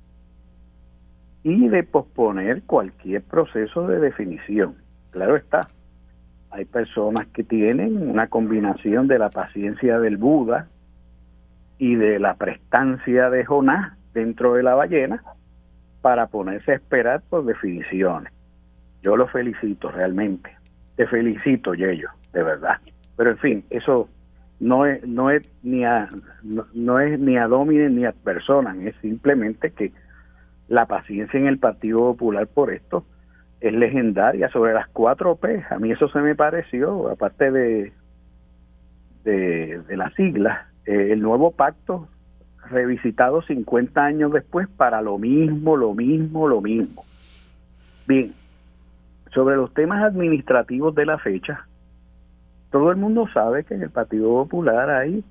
y de posponer cualquier proceso de definición. Claro está, hay personas que tienen una combinación de la paciencia del Buda y de la prestancia de Jonás dentro de la ballena para ponerse a esperar por definiciones. Yo lo felicito realmente. Te felicito, Yello, de verdad. Pero en fin, eso no es no es ni a no, es ni a domine ni a personas, es simplemente que la paciencia en el Partido Popular por esto es legendaria sobre las cuatro P. A mí eso se me pareció, aparte de de, de las siglas, eh, el nuevo pacto revisitado 50 años después para lo mismo, lo mismo, lo mismo. Bien, sobre los temas administrativos de la fecha, todo el mundo sabe que en el Partido Popular hay,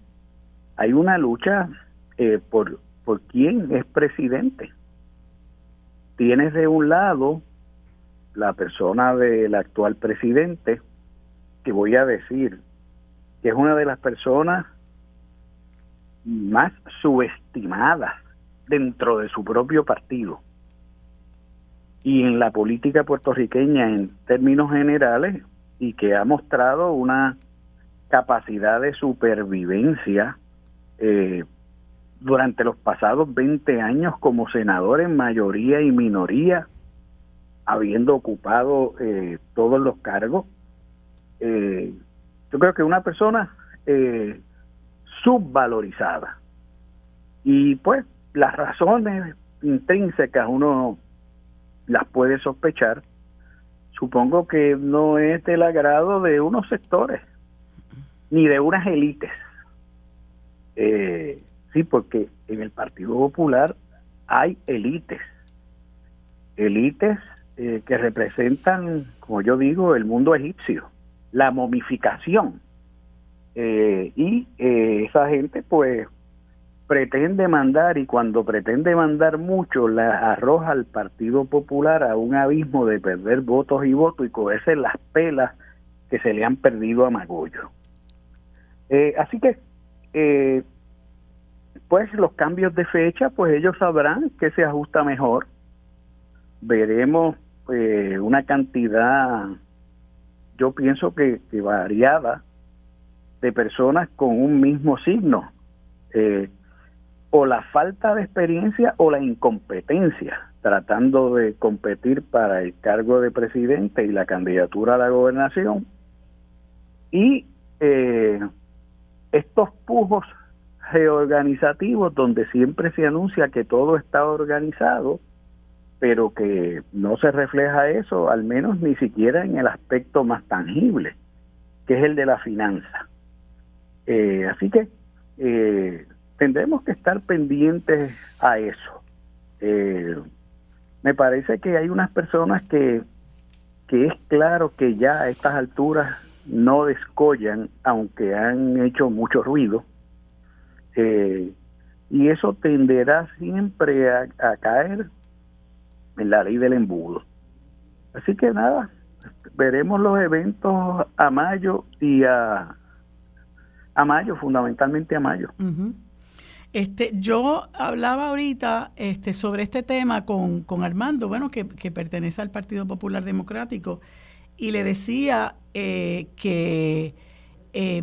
hay una lucha eh, por, por quién es presidente. Tienes de un lado la persona del actual presidente, que voy a decir que es una de las personas más subestimadas dentro de su propio partido y en la política puertorriqueña en términos generales y que ha mostrado una capacidad de supervivencia eh, durante los pasados 20 años como senador en mayoría y minoría, habiendo ocupado eh, todos los cargos. Eh, yo creo que una persona subvalorizada. Y pues las razones intrínsecas uno las puede sospechar, supongo que no es del agrado de unos sectores, ni de unas élites. Eh, sí, porque en el Partido Popular hay élites, élites eh, que representan, como yo digo, el mundo egipcio, la momificación. Eh, y esa gente pues pretende mandar y cuando pretende mandar mucho la arroja al Partido Popular a un abismo de perder votos y votos y cogerse las pelas que se le han perdido a Magollo. Eh, así que, eh, pues los cambios de fecha, pues ellos sabrán que se ajusta mejor. Veremos eh, una cantidad, yo pienso que, que variada, de personas con un mismo signo. Eh, o la falta de experiencia o la incompetencia tratando de competir para el cargo de presidente y la candidatura a la gobernación. Y eh, estos pujos reorganizativos donde siempre se anuncia que todo está organizado pero que no se refleja eso al menos ni siquiera en el aspecto más tangible que es el de la finanza. Eh, así que eh, tendremos que estar pendientes a eso. Eh, me parece que hay unas personas que, que es claro que ya a estas alturas no descollan, aunque han hecho mucho ruido, eh, y eso tenderá siempre a, a, caer en la ley del embudo. Así que nada, veremos los eventos a mayo y a, a mayo, fundamentalmente a mayo. Este, yo hablaba ahorita este, sobre este tema con, Armando, bueno, que, pertenece al Partido Popular Democrático, y le decía eh, que eh,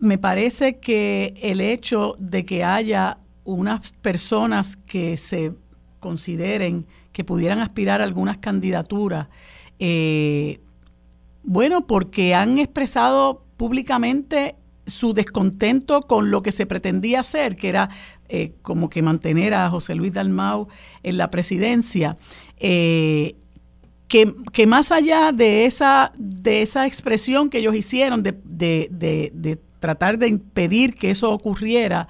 me parece que el hecho de que haya unas personas que se consideren que pudieran aspirar a algunas candidaturas, eh, bueno, porque han expresado públicamente su descontento con lo que se pretendía hacer, que era eh, como que mantener a José Luis Dalmau en la presidencia, eh, que, más allá de esa, de esa expresión que ellos hicieron de, tratar de impedir que eso ocurriera,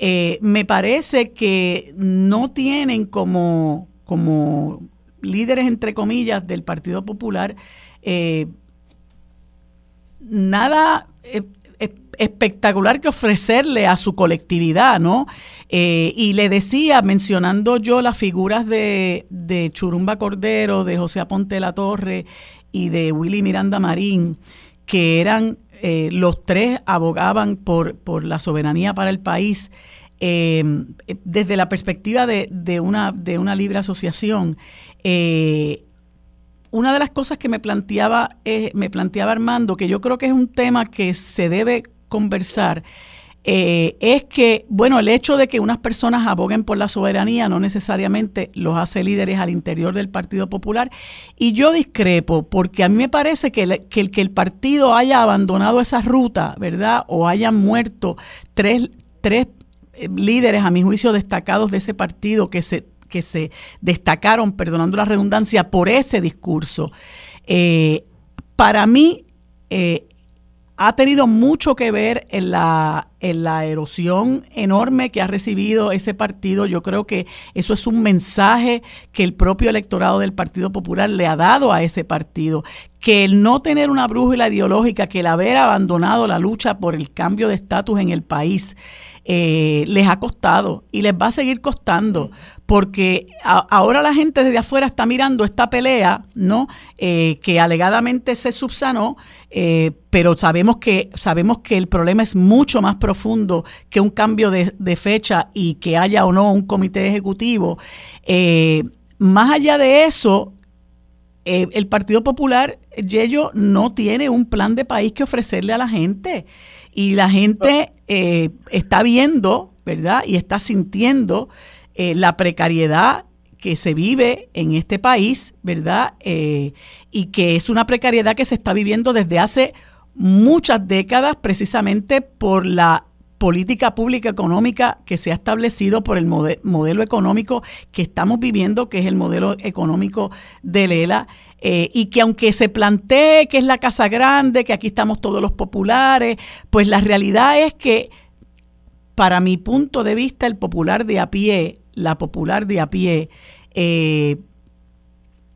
eh, me parece que no tienen como, como líderes, entre comillas, del Partido Popular, nada espectacular que ofrecerle a su colectividad, ¿no? Eh, y le decía, mencionando yo las figuras de, Churumba Cordero, de José Aponte la Torre y de Willy Miranda Marín, que eran eh, los tres abogaban por, por la soberanía para el país. Eh, desde la perspectiva de, de, una, de una libre asociación, una de las cosas que me planteaba, me planteaba Armando, que yo creo que es un tema que se debe conversar, eh, es que, bueno, el hecho de que unas personas aboguen por la soberanía no necesariamente los hace líderes al interior del Partido Popular. Y yo discrepo, porque a mí me parece que el que el, partido haya abandonado esa ruta, ¿verdad? O hayan muerto tres, tres eh, líderes, a mi juicio, destacados de ese partido que se, que se destacaron, perdonando la redundancia, por ese discurso. Eh, para mí, ha tenido mucho que ver en la, en la erosión enorme que ha recibido ese partido. Yo creo que eso es un mensaje que el propio electorado del Partido Popular le ha dado a ese partido, que el no tener una brújula ideológica, que el haber abandonado la lucha por el cambio de estatus en el país, eh, les ha costado y les va a seguir costando, porque ahora la gente desde afuera está mirando esta pelea, ¿no? Eh, que alegadamente se subsanó, eh, pero sabemos que, sabemos que el problema es mucho más profundo que un cambio de, de fecha y que haya o no un comité ejecutivo. más allá de eso, el Partido Popular, Yello, no tiene un plan de país que ofrecerle a la gente. Y la gente eh, está viendo, ¿verdad? Y está sintiendo eh, la precariedad que se vive en este país, ¿verdad? Eh, y que es una precariedad que se está viviendo desde hace muchas décadas precisamente por la política pública económica que se ha establecido por el modelo económico que estamos viviendo, que es el modelo económico de Lela, eh, y que aunque se plantee que es la Casa Grande, que aquí estamos todos los populares, pues la realidad es que para mi punto de vista el popular de a pie, la popular de a pie, eh,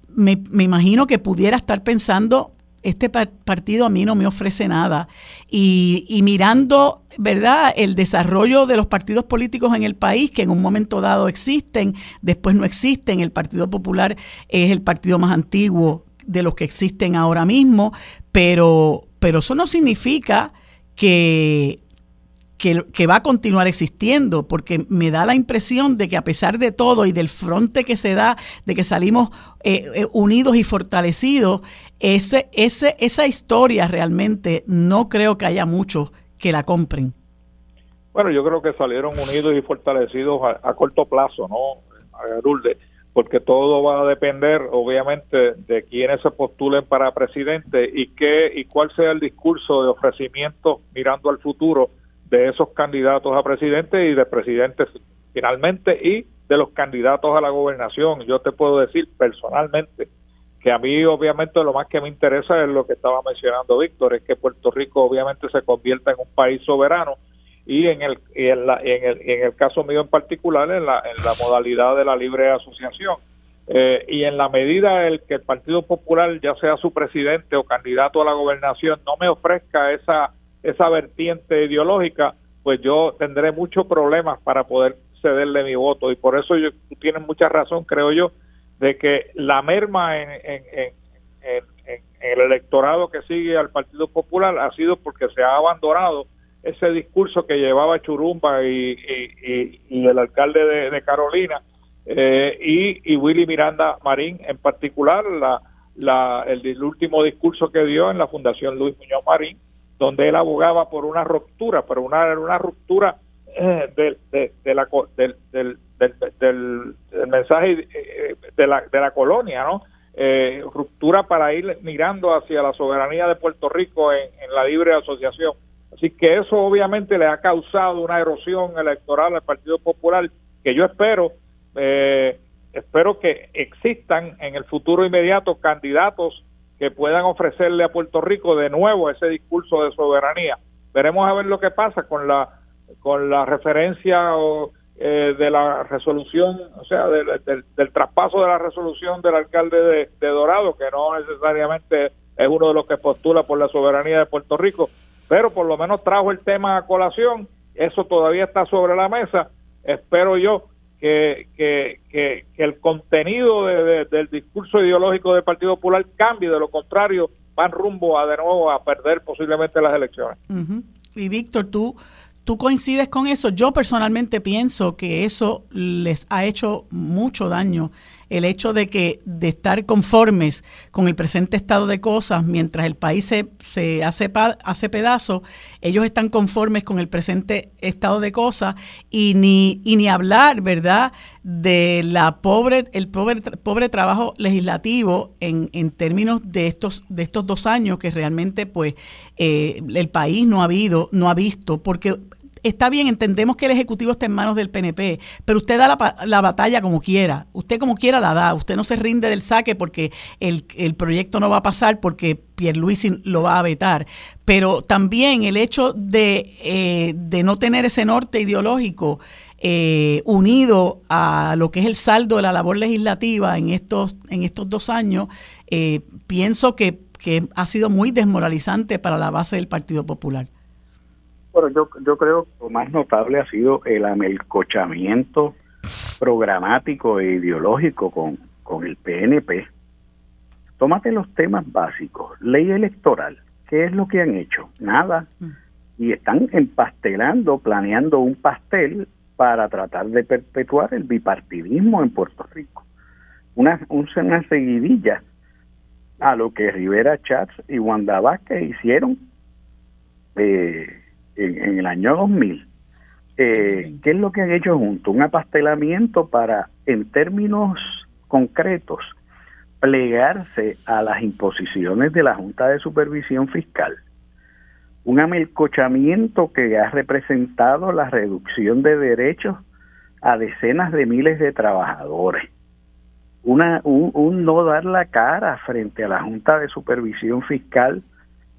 me, me imagino que pudiera estar pensando este partido a mí no me ofrece nada. Y, mirando, ¿verdad?, el desarrollo de los partidos políticos en el país, que en un momento dado existen, después no existen. El Partido Popular es el partido más antiguo de los que existen ahora mismo, pero, pero eso no significa que que, va a continuar existiendo, porque me da la impresión de que a pesar de todo y del fronte que se da, de que salimos eh, eh, unidos y fortalecidos, ese, ese, esa historia realmente no creo que haya muchos que la compren. Bueno, yo creo que salieron unidos y fortalecidos a, corto plazo, ¿no? porque todo va a depender, obviamente, de quiénes se postulen para presidente y qué y cuál sea el discurso de ofrecimiento mirando al futuro de esos candidatos a presidente y de presidentes finalmente y de los candidatos a la gobernación. Yo te puedo decir personalmente que a mí obviamente lo más que me interesa es lo que estaba mencionando Víctor, es que Puerto Rico obviamente se convierta en un país soberano y en el, en, la, en, el, en el caso mío en particular en la, en la modalidad de la libre asociación. Eh, y en la medida el que el Partido Popular, ya sea su presidente o candidato a la gobernación, no me ofrezca esa esa vertiente ideológica, pues yo tendré muchos problemas para poder cederle mi voto. Y por eso yo, tú tienes mucha razón, creo yo, de que la merma en, en, en, el electorado que sigue al Partido Popular ha sido porque se ha abandonado ese discurso que llevaba Churumba y, el alcalde de, Carolina eh, y, y Willy Miranda Marín en particular, la, la, el último discurso que dio en la Fundación Luis Muñoz Marín, donde él abogaba por una ruptura, pero una, una ruptura eh, de, de, la, del, del, del, mensaje eh, de, la, de la colonia, ¿no? Eh, ruptura para ir mirando hacia la soberanía de Puerto Rico en, la libre asociación. Así que eso obviamente le ha causado una erosión electoral al Partido Popular que yo espero, espero que existan en el futuro inmediato candidatos que puedan ofrecerle a Puerto Rico de nuevo ese discurso de soberanía. Veremos a ver lo que pasa con la con la referencia eh, de la resolución, o sea, del, traspaso de la resolución del alcalde de, Dorado, que no necesariamente es uno de los que postula por la soberanía de Puerto Rico, pero por lo menos trajo el tema a colación, eso todavía está sobre la mesa, espero yo que, que, que, el contenido del discurso ideológico del Partido Popular cambie, de lo contrario van rumbo a de nuevo a perder posiblemente las elecciones. Y Víctor, tú, tú coincides con eso. Yo personalmente pienso que eso les ha hecho mucho daño el hecho de que de estar conformes con el presente estado de cosas mientras el país se, se hace, hace pedazo, ellos están conformes con el presente estado de cosas y ni, y ni hablar, ¿verdad?, de la pobre, el pobre, pobre trabajo legislativo en, en términos de estos, de estos dos años que realmente pues eh, el país no ha habido, no ha visto, porque está bien, entendemos que el Ejecutivo está en manos del PNP, pero usted da la, batalla como quiera, usted como quiera la da, usted no se rinde del saque porque el, proyecto no va a pasar porque Pierluisi lo va a vetar, pero también el hecho de, eh, de no tener ese norte ideológico eh, unido a lo que es el saldo de la labor legislativa en estos, en estos dos años, eh, pienso que, que ha sido muy desmoralizante para la base del Partido Popular. Bueno, yo, yo creo que lo más notable ha sido el amelcochamiento programático e ideológico con, con el PNP. Tómate los temas básicos. Ley electoral. ¿Qué es lo que han hecho? Nada. Y están empastelando, planeando un pastel para tratar de perpetuar el bipartidismo en Puerto Rico. Una, una seguidilla a lo que Rivera Chats y Wanda Vázquez hicieron eh, en, el año 2000. Eh, ¿Qué es lo que han hecho juntos? Un apastelamiento para, en términos concretos, plegarse a las imposiciones de la Junta de Supervisión Fiscal. Un amelcochamiento que ha representado la reducción de derechos a decenas de miles de trabajadores. Una, un, no dar la cara frente a la Junta de Supervisión Fiscal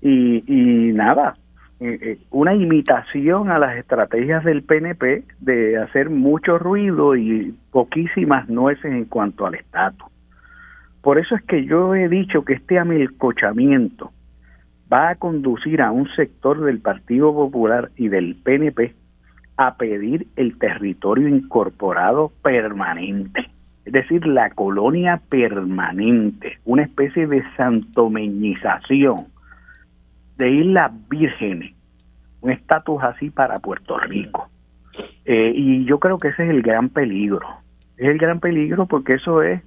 y, y nada, eh, eh, una imitación a las estrategias del PNP de hacer mucho ruido y poquísimas nueces en cuanto al estatus. Por eso es que yo he dicho que este amelcochamiento va a conducir a un sector del Partido Popular y del PNP a pedir el territorio incorporado permanente, es decir, la colonia permanente, una especie de santomeñización de Islas Vírgenes, un estatus así para Puerto Rico. Eh, y yo creo que ese es el gran peligro. Es el gran peligro porque eso es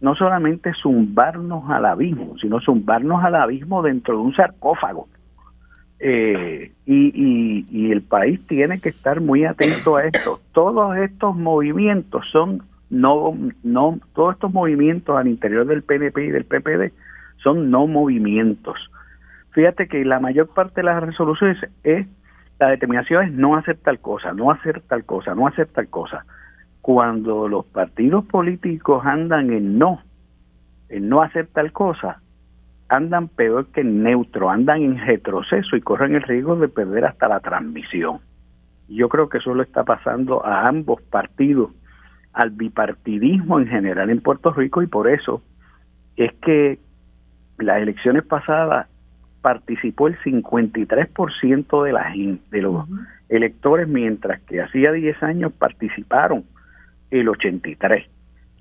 no solamente zumbarnos al abismo, sino zumbarnos al abismo dentro de un sarcófago. Eh, y, y, el país tiene que estar muy atento a esto. Todos estos movimientos son no, no, todos estos movimientos al interior del PNP y del PPD son no movimientos. Fíjate que la mayor parte de las resoluciones es, la determinación es no hacer tal cosa, no hacer tal cosa, no hacer tal cosa. Cuando los partidos políticos andan en no, en no hacer tal cosa, andan peor que en neutro, andan en retroceso y corren el riesgo de perder hasta la transmisión. Yo creo que eso le está pasando a ambos partidos, al bipartidismo en general en Puerto Rico y por eso es que las elecciones pasadas participó el 53% de la gente, de los electores, mientras que hacía 10 años participaron el 83.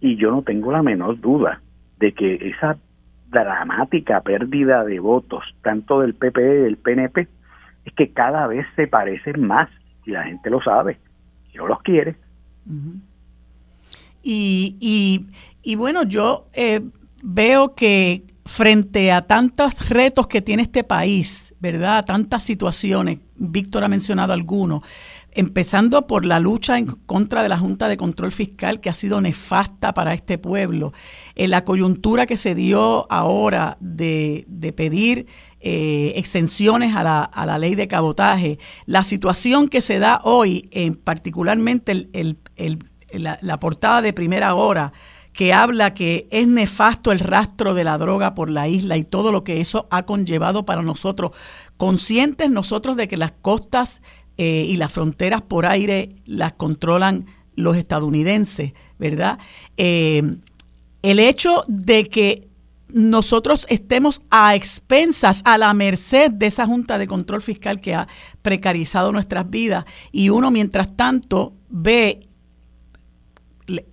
Y yo no tengo la menor duda de que esa dramática pérdida de votos, tanto del PP y del PNP, es que cada vez se parecen más y la gente lo sabe y no los quiere. y, y, y, bueno, yo eh, veo que frente a tantos retos que tiene este país, ¿verdad? Tantas situaciones, Víctor ha mencionado algunos, empezando por la lucha en contra de la Junta de Control Fiscal que ha sido nefasta para este pueblo, en la coyuntura que se dio ahora de, pedir eh, exenciones a la, a la, ley de cabotaje, la situación que se da hoy, en particularmente la portada de primera hora, que habla que es nefasto el rastro de la droga por la isla y todo lo que eso ha conllevado para nosotros, conscientes nosotros de que las costas eh, y las fronteras por aire las controlan los estadounidenses, ¿verdad? Eh, el hecho de que nosotros estemos a expensas, a la merced de esa Junta de Control Fiscal que ha precarizado nuestras vidas y uno mientras tanto ve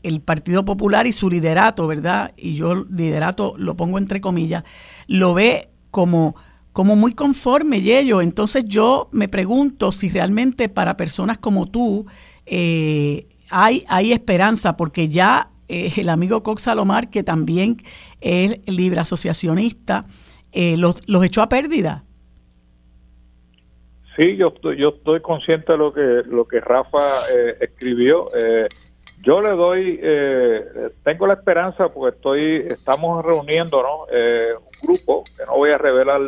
el Partido Popular y su liderato, ¿verdad? Y yo liderato lo pongo entre comillas, lo ve como, como muy conforme, Yello. Entonces yo me pregunto si realmente para personas como tú eh, hay, hay esperanza, porque ya eh, el amigo Cox Salomar, que también es libre asociacionista, eh, los, echó a pérdida. Sí, yo yo estoy consciente de lo que, lo que Rafa escribió. Yo le doy, eh, tengo la esperanza porque estoy, estamos reuniendo, ¿no? Eh, un grupo que no voy a revelar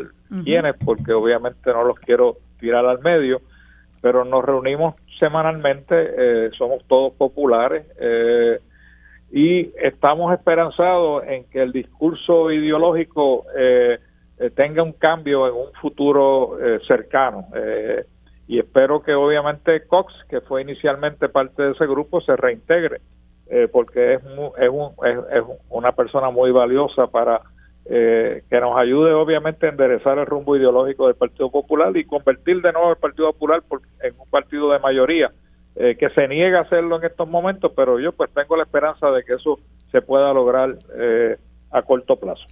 quiénes porque obviamente no los quiero tirar al medio, pero nos reunimos semanalmente, eh, somos todos populares eh, y estamos esperanzados en que el discurso ideológico eh, tenga un cambio en un futuro cercano. Y espero que obviamente Cox, que fue inicialmente parte de ese grupo, se reintegre, porque es, es, un, es una persona muy valiosa para eh, que nos ayude obviamente a enderezar el rumbo ideológico del Partido Popular y convertir de nuevo el Partido Popular en un partido de mayoría eh, que se niega a hacerlo en estos momentos, pero yo pues tengo la esperanza de que eso se pueda lograr eh, a corto plazo.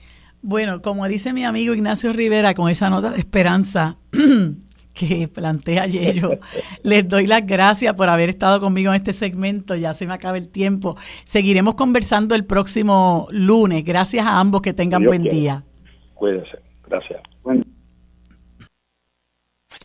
Bueno, como dice mi amigo Ignacio Rivera, con esa nota de esperanza, que plantea Yello. Les doy las gracias por haber estado conmigo en este segmento. Ya se me acaba el tiempo. Seguiremos conversando el próximo lunes. Gracias a ambos. Que tengan buen día. Cuídense. Gracias.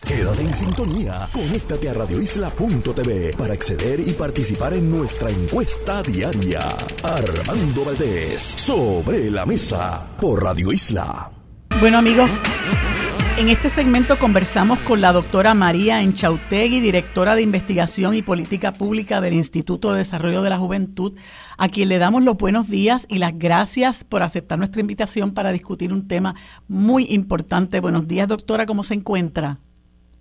Quédate en sintonía. Conéctate a radioisla.tv para acceder y participar en nuestra encuesta diaria. Armando Valdés, sobre la mesa, por Radio Isla. Bueno, amigos. En este segmento conversamos con la doctora María Enchautegui, directora de Investigación y Política Pública del Instituto de Desarrollo de la Juventud, a quien le damos los buenos días y las gracias por aceptar nuestra invitación para discutir un tema muy importante. Buenos días, doctora, ¿cómo se encuentra?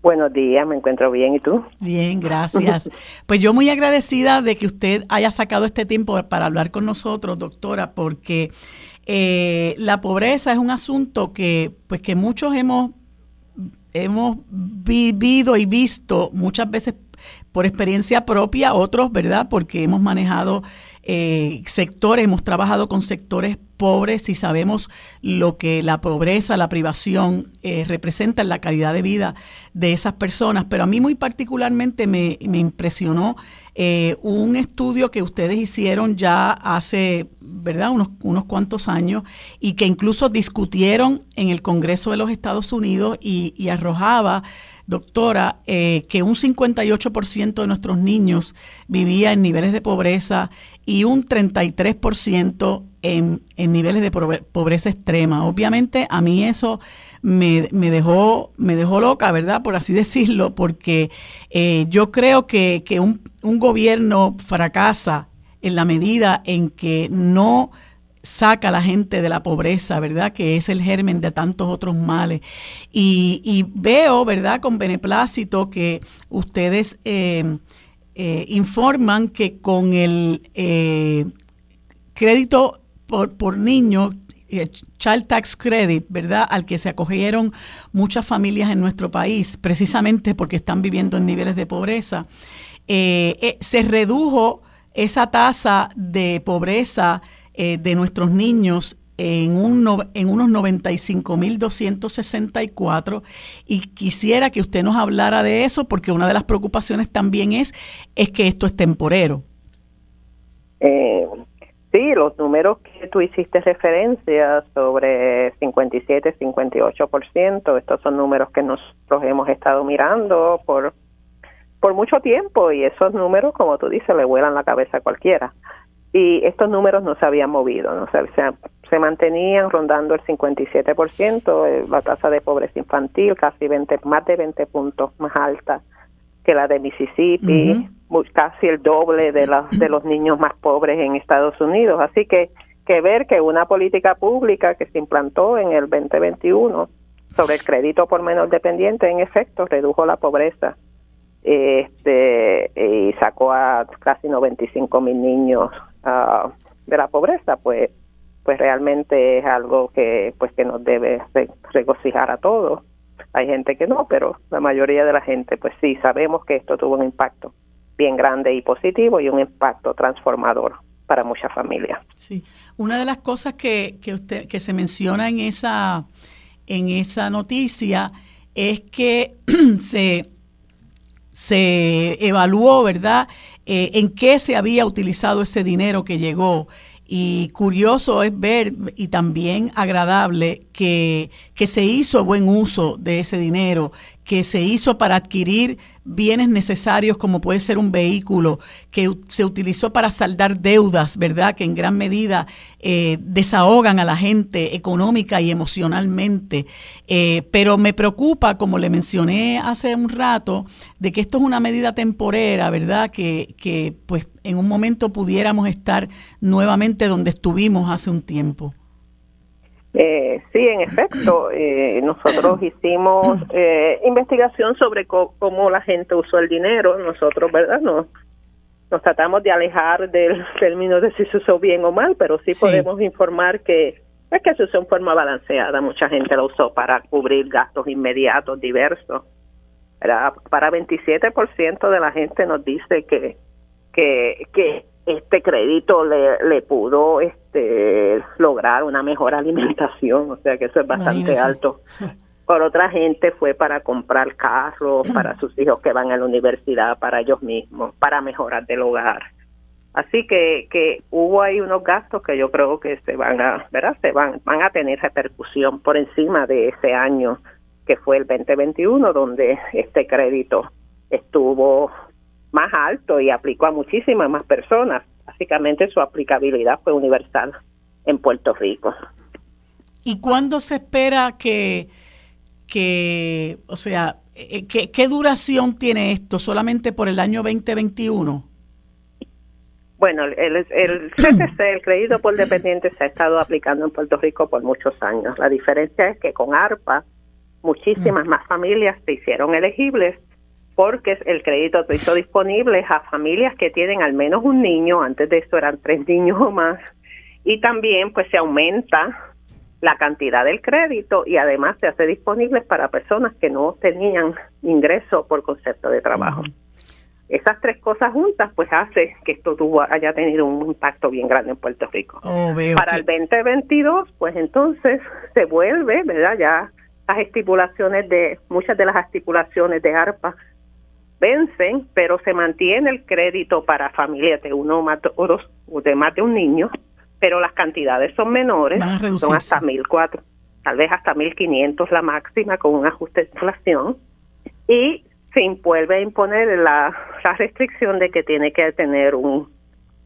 Buenos días, me encuentro bien, ¿y tú? Bien, gracias. Pues yo muy agradecida de que usted haya sacado este tiempo para hablar con nosotros, doctora, porque eh, la pobreza es un asunto que, pues, que muchos hemos hemos vivido y visto muchas veces por experiencia propia, otros, ¿verdad? Porque hemos manejado eh, sectores, hemos trabajado con sectores pobres y sabemos lo que la pobreza, la privación eh, representa en la calidad de vida de esas personas. Pero a mí muy particularmente me, impresionó eh, un estudio que ustedes hicieron ya hace, ¿verdad?, unos, unos cuantos años y que incluso discutieron en el Congreso de los Estados Unidos y arrojaba doctora, eh, que un 58% de nuestros niños vivía en niveles de pobreza y un 33% en, en niveles de pobreza extrema. Obviamente a mí eso me, dejó, me dejó loca, ¿verdad? Por así decirlo, porque eh, yo creo que, un gobierno fracasa en la medida en que no saca a la gente de la pobreza, ¿verdad? Que es el germen de tantos otros males. Y, veo, ¿verdad? Con beneplácito que ustedes eh, eh, informan que con el eh, crédito por, por niño, Child Tax Credit, ¿verdad? Al que se acogieron muchas familias en nuestro país, precisamente porque están viviendo en niveles de pobreza, se redujo esa tasa de pobreza eh, de nuestros niños en, un en unos 95.264 y quisiera que usted nos hablara de eso porque una de las preocupaciones también es, es que esto es temporero. Eh, sí, los números que tú hiciste referencia sobre 57, 58%, estos son números que nosotros hemos estado mirando por, por mucho tiempo y esos números, como tú dices, le vuelan la cabeza a cualquiera y estos números no se habían movido, ¿no? se, se mantenían rondando el 57%, eh, la tasa de pobreza infantil casi 20, más de 20 puntos más alta que la de Mississippi, casi el doble de, la, de los niños más pobres en Estados Unidos. Así que, que ver que una política pública que se implantó en el 2021 sobre el crédito por menor dependiente, en efecto, redujo la pobreza este y sacó a casi 95 mil niños uh, de la pobreza pues pues realmente es algo que pues que nos debe regocijar a todos. Hay gente que no pero la mayoría de la gente pues sí sabemos que esto tuvo un impacto bien grande y positivo y un impacto transformador para muchas familias. Sí. Una de las cosas que, que usted que se menciona en esa en esa noticia es que se se evaluó, ¿verdad?, eh, en qué se había utilizado ese dinero que llegó. Y curioso es ver y también agradable que, que, se hizo buen uso de ese dinero, que se hizo para adquirir bienes necesarios como puede ser un vehículo, que se utilizó para saldar deudas, ¿verdad? Que en gran medida eh, desahogan a la gente económica y emocionalmente. Eh, pero me preocupa, como le mencioné hace un rato, de que esto es una medida temporera, ¿verdad? Que, que pues en un momento pudiéramos estar nuevamente donde estuvimos hace un tiempo. Eh, sí, en efecto, eh, nosotros hicimos eh, investigación sobre cómo la gente usó el dinero. Nosotros, ¿verdad? Nos, nos tratamos de alejar del término de si se usó bien o mal, pero sí, podemos informar que es que se usó en forma balanceada. Mucha gente lo usó para cubrir gastos inmediatos diversos. Era, para 27% de la gente nos dice que, que, que este crédito le, le pudo este lograr una mejor alimentación, o sea que eso es bastante alto. Por otra gente fue para comprar carros para sus hijos que van a la universidad, para ellos mismos, para mejorar del hogar. Así que, que hubo ahí unos gastos que yo creo que se van a, ¿verdad? Se van, van a tener repercusión por encima de ese año que fue el 2021, donde este crédito estuvo más alto y aplicó a muchísimas más personas. Básicamente su aplicabilidad fue universal en Puerto Rico. ¿Y cuándo se espera que, que o sea, eh, ¿qué, qué duración tiene esto? ¿Solamente por el año 2021? Bueno, el, el CCC, el crédito por dependiente, se ha estado aplicando en Puerto Rico por muchos años. La diferencia es que con ARPA muchísimas mm. más familias se hicieron elegibles porque el crédito se hizo disponible a familias que tienen al menos un niño, antes de eso eran tres niños o más, y también pues se aumenta la cantidad del crédito y además se hace disponible para personas que no tenían ingreso por concepto de trabajo. Esas tres cosas juntas pues hace que esto tuvo, haya tenido un impacto bien grande en Puerto Rico. Oh, para el 2022 pues entonces se vuelve, ¿verdad? Ya las estipulaciones de, muchas de las estipulaciones de ARPA vencen, pero se mantiene el crédito para familias de uno o dos, de más de un niño, pero las cantidades son menores, son hasta 1.400, tal vez hasta 1.500 la máxima con un ajuste de inflación, y se vuelve a imponer la, la restricción de que tiene que tener un,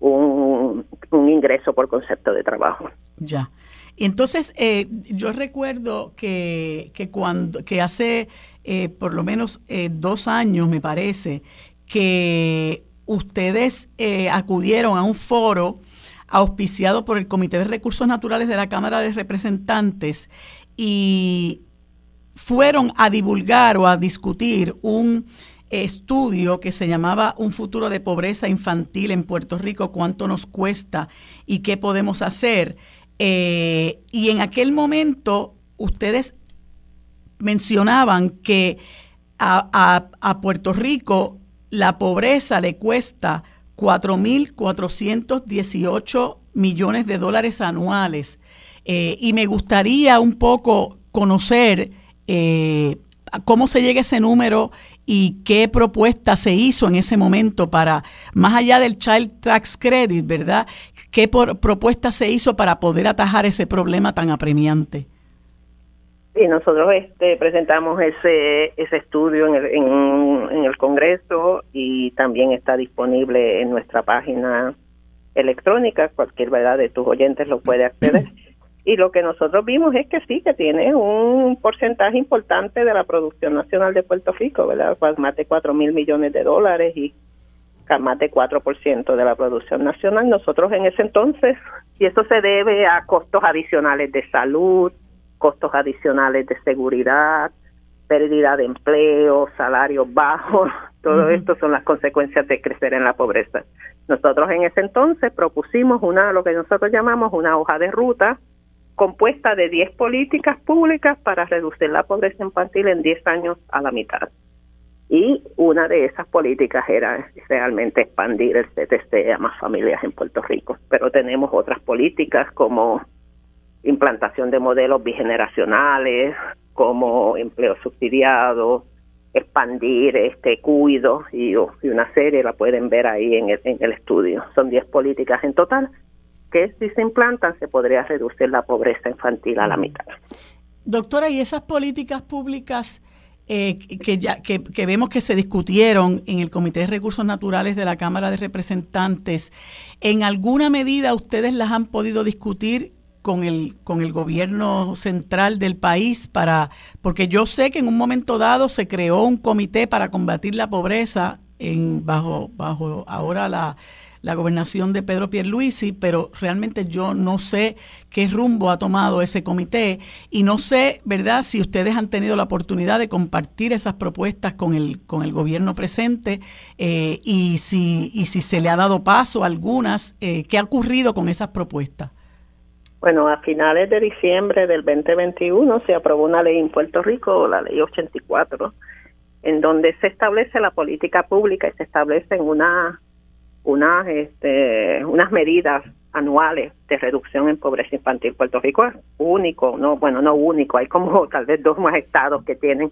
un, un ingreso por concepto de trabajo. Ya. Entonces, eh, yo recuerdo que, que, cuando, que hace eh, por lo menos eh, dos años, me parece, que ustedes acudieron a un foro auspiciado por el Comité de Recursos Naturales de la Cámara de Representantes y fueron a divulgar o a discutir un estudio que se llamaba Un futuro de pobreza infantil en Puerto Rico, cuánto nos cuesta y qué podemos hacer. Eh, y en aquel momento ustedes mencionaban que a, Puerto Rico la pobreza le cuesta 4.418 millones de dólares anuales. Eh, y me gustaría un poco conocer eh, cómo se llega a ese número y qué propuesta se hizo en ese momento para, más allá del Child Tax Credit, ¿verdad? ¿Qué propuesta se hizo para poder atajar ese problema tan apremiante? Sí, nosotros este, presentamos ese, ese estudio en el, en el Congreso y también está disponible en nuestra página electrónica. Cualquier verdad de tus oyentes lo puede acceder. Y lo que nosotros vimos es que sí, que tiene un porcentaje importante de la producción nacional de Puerto Rico, ¿verdad? Más de 4 mil millones de dólares y más de 4% de la producción nacional. Nosotros en ese entonces, y eso se debe a costos adicionales de salud, costos adicionales de seguridad, pérdida de empleo, salarios bajos, todo esto son las consecuencias de crecer en la pobreza. Nosotros en ese entonces propusimos una, lo que nosotros llamamos una hoja de ruta, compuesta de 10 políticas públicas para reducir la pobreza infantil en 10 años a la mitad. Y una de esas políticas era realmente expandir el CTC a más familias en Puerto Rico. Pero tenemos otras políticas como implantación de modelos bigeneracionales, como empleo subsidiado, expandir este cuido y, una serie la pueden ver ahí en el, en el estudio. Son 10 políticas en total que si se implantan se podría reducir la pobreza infantil a la mitad. Doctora, ¿y esas políticas públicas eh, que, ya, que, vemos que se discutieron en el Comité de Recursos Naturales de la Cámara de Representantes, ¿en alguna medida ustedes las han podido discutir con el, con el gobierno central del país para, porque yo sé que en un momento dado se creó un comité para combatir la pobreza en, bajo, bajo ahora la, la gobernación de Pedro Pierluisi, pero realmente yo no sé qué rumbo ha tomado ese comité y no sé, ¿verdad?, si ustedes han tenido la oportunidad de compartir esas propuestas con el, con el gobierno presente eh, y, si, y si se le ha dado paso algunas, eh, ¿qué ha ocurrido con esas propuestas? Bueno, a finales de diciembre del 2021 se aprobó una ley en Puerto Rico, la ley 84, en donde se establece la política pública y se establecen una unas, este, unas medidas anuales de reducción en pobreza infantil. Puerto Rico es único, no, bueno, no único, hay como tal vez dos más estados que tienen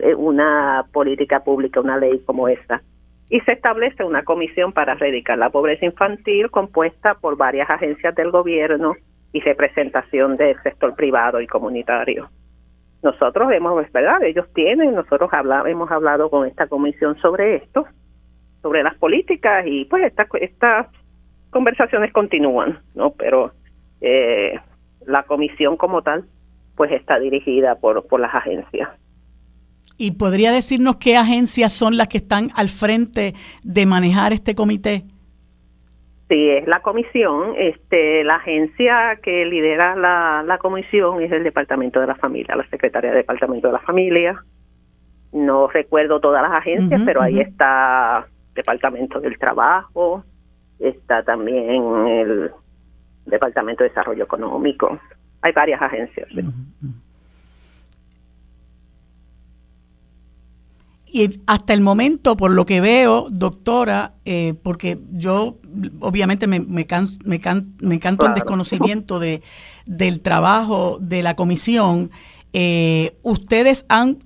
eh, una política pública, una ley como esta. Y se establece una comisión para erradicar la pobreza infantil compuesta por varias agencias del gobierno y representación del sector privado y comunitario. Nosotros hemos, ¿verdad? Ellos tienen, nosotros hemos hablado con esta comisión sobre esto sobre las políticas y pues estas estas conversaciones continúan, ¿no? Pero eh, la comisión como tal pues está dirigida por, por las agencias. ¿Y podría decirnos qué agencias son las que están al frente de manejar este comité? Sí, es la comisión. Este, la agencia que lidera la, la comisión es el Departamento de la Familia, la Secretaría del Departamento de la Familia. No recuerdo todas las agencias, pero ahí está Departamento del Trabajo, está también el Departamento de Desarrollo Económico. Hay varias agencias. Y hasta el momento, por lo que veo, doctora, eh, porque yo obviamente me, me, me, canto el desconocimiento de, del trabajo de la comisión, eh, ustedes han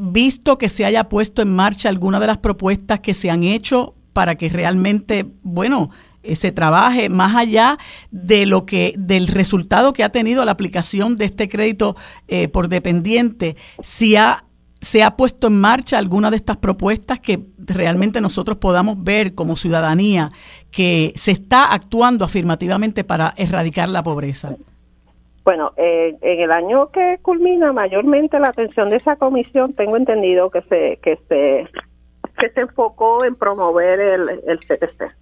visto que se haya puesto en marcha alguna de las propuestas que se han hecho para que realmente, bueno, eh, se trabaje más allá de lo que del resultado que ha tenido la aplicación de este crédito eh, por dependiente, si ha se ha puesto en marcha alguna de estas propuestas que realmente nosotros podamos ver como ciudadanía que se está actuando afirmativamente para erradicar la pobreza. Bueno, eh, en el año que culmina mayormente la atención de esa comisión, tengo entendido que se que se se enfocó en promover el, el CTC.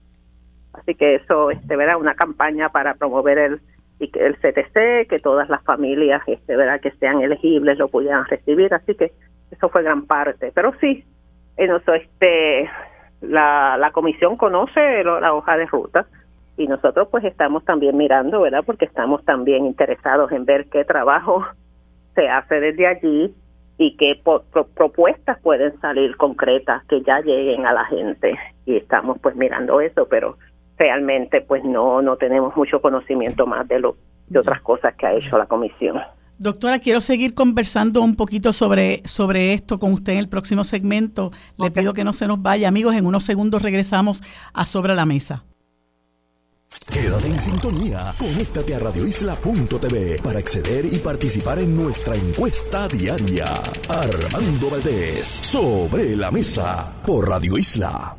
Así que eso, este, verá, una campaña para promover el el CTC, que todas las familias, este, verá, que sean elegibles lo pudieran recibir. Así que eso fue gran parte. Pero sí, en eso, este, la, la comisión conoce la hoja de ruta y nosotros pues estamos también mirando, ¿verdad? Porque estamos también interesados en ver qué trabajo se hace desde allí y qué propuestas pueden salir concretas que ya lleguen a la gente y estamos pues mirando eso, pero realmente pues no no tenemos mucho conocimiento más de lo de otras cosas que ha hecho la comisión. Doctora, quiero seguir conversando un poquito sobre, sobre esto con usted en el próximo segmento. Le pido que no se nos vaya. Amigos, en unos segundos regresamos a Sobre la Mesa. Quédate en sintonía. Conéctate a radioisla.tv para acceder y participar en nuestra encuesta diaria. Armando Valdés, sobre la mesa, por Radio Isla.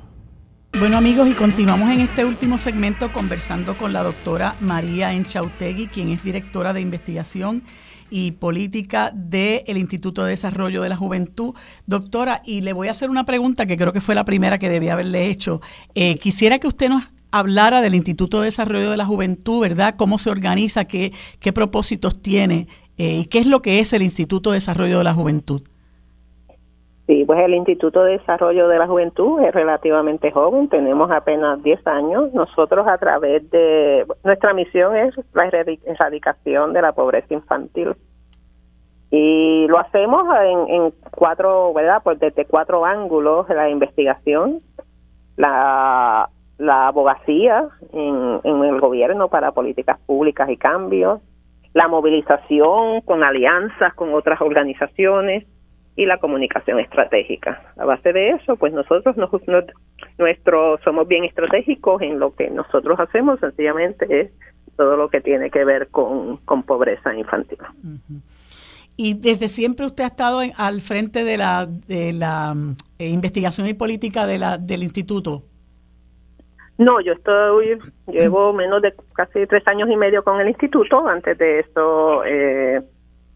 Bueno amigos, y continuamos en este último segmento conversando con la doctora María Enchautegui, quien es directora de investigación y política del Instituto de Desarrollo de la Juventud. Doctora, y le voy a hacer una pregunta que creo que fue la primera que debía haberle hecho. Eh, quisiera que usted nos hablara del Instituto de Desarrollo de la Juventud, ¿verdad? ¿Cómo se organiza? ¿Qué, qué propósitos tiene? Eh, ¿Qué es lo que es el Instituto de Desarrollo de la Juventud? Sí, pues el Instituto de Desarrollo de la Juventud es relativamente joven, tenemos apenas 10 años. Nosotros a través de nuestra misión es la erradicación de la pobreza infantil. Y lo hacemos en, en cuatro, ¿verdad? Pues desde cuatro ángulos, la investigación, la la abogacía en, el gobierno para políticas públicas y cambios, la movilización con alianzas con otras organizaciones y la comunicación estratégica. A base de eso, pues nosotros nos, nuestro, somos bien estratégicos en lo que nosotros hacemos, sencillamente es todo lo que tiene que ver con, pobreza infantil. y desde siempre usted ha estado al frente de la, de la eh, investigación y política de la, del instituto. No, yo estoy, llevo menos de casi tres años y medio con el instituto. Antes de esto, eh,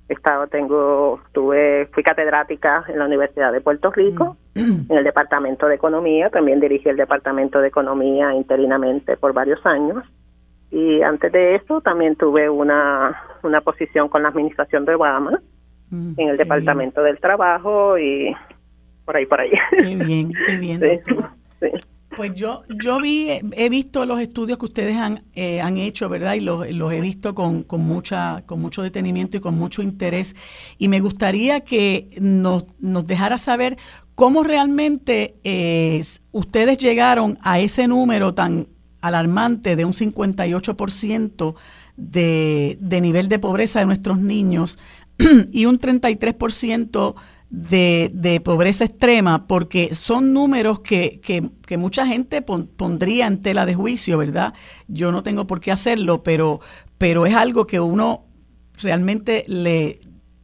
estado, tengo, tuve, fui catedrática en la Universidad de Puerto Rico, mm. en el Departamento de Economía. También dirigí el Departamento de Economía interinamente por varios años. Y antes de eso, también tuve una, una posición con la Administración de Obama mm, en el Departamento del Trabajo y por ahí, por ahí. Qué bien, qué bien. sí. Pues yo, yo vi, he visto los estudios que ustedes han, eh, han hecho, ¿verdad? Y los, he visto con, con, mucha, con mucho detenimiento y con mucho interés. Y me gustaría que nos, nos dejara saber cómo realmente eh, ustedes llegaron a ese número tan alarmante de un 58% de, de nivel de pobreza de nuestros niños y un 33% de, de, pobreza extrema, porque son números que, que, mucha gente pondría en tela de juicio, ¿verdad? Yo no tengo por qué hacerlo, pero, pero es algo que uno realmente le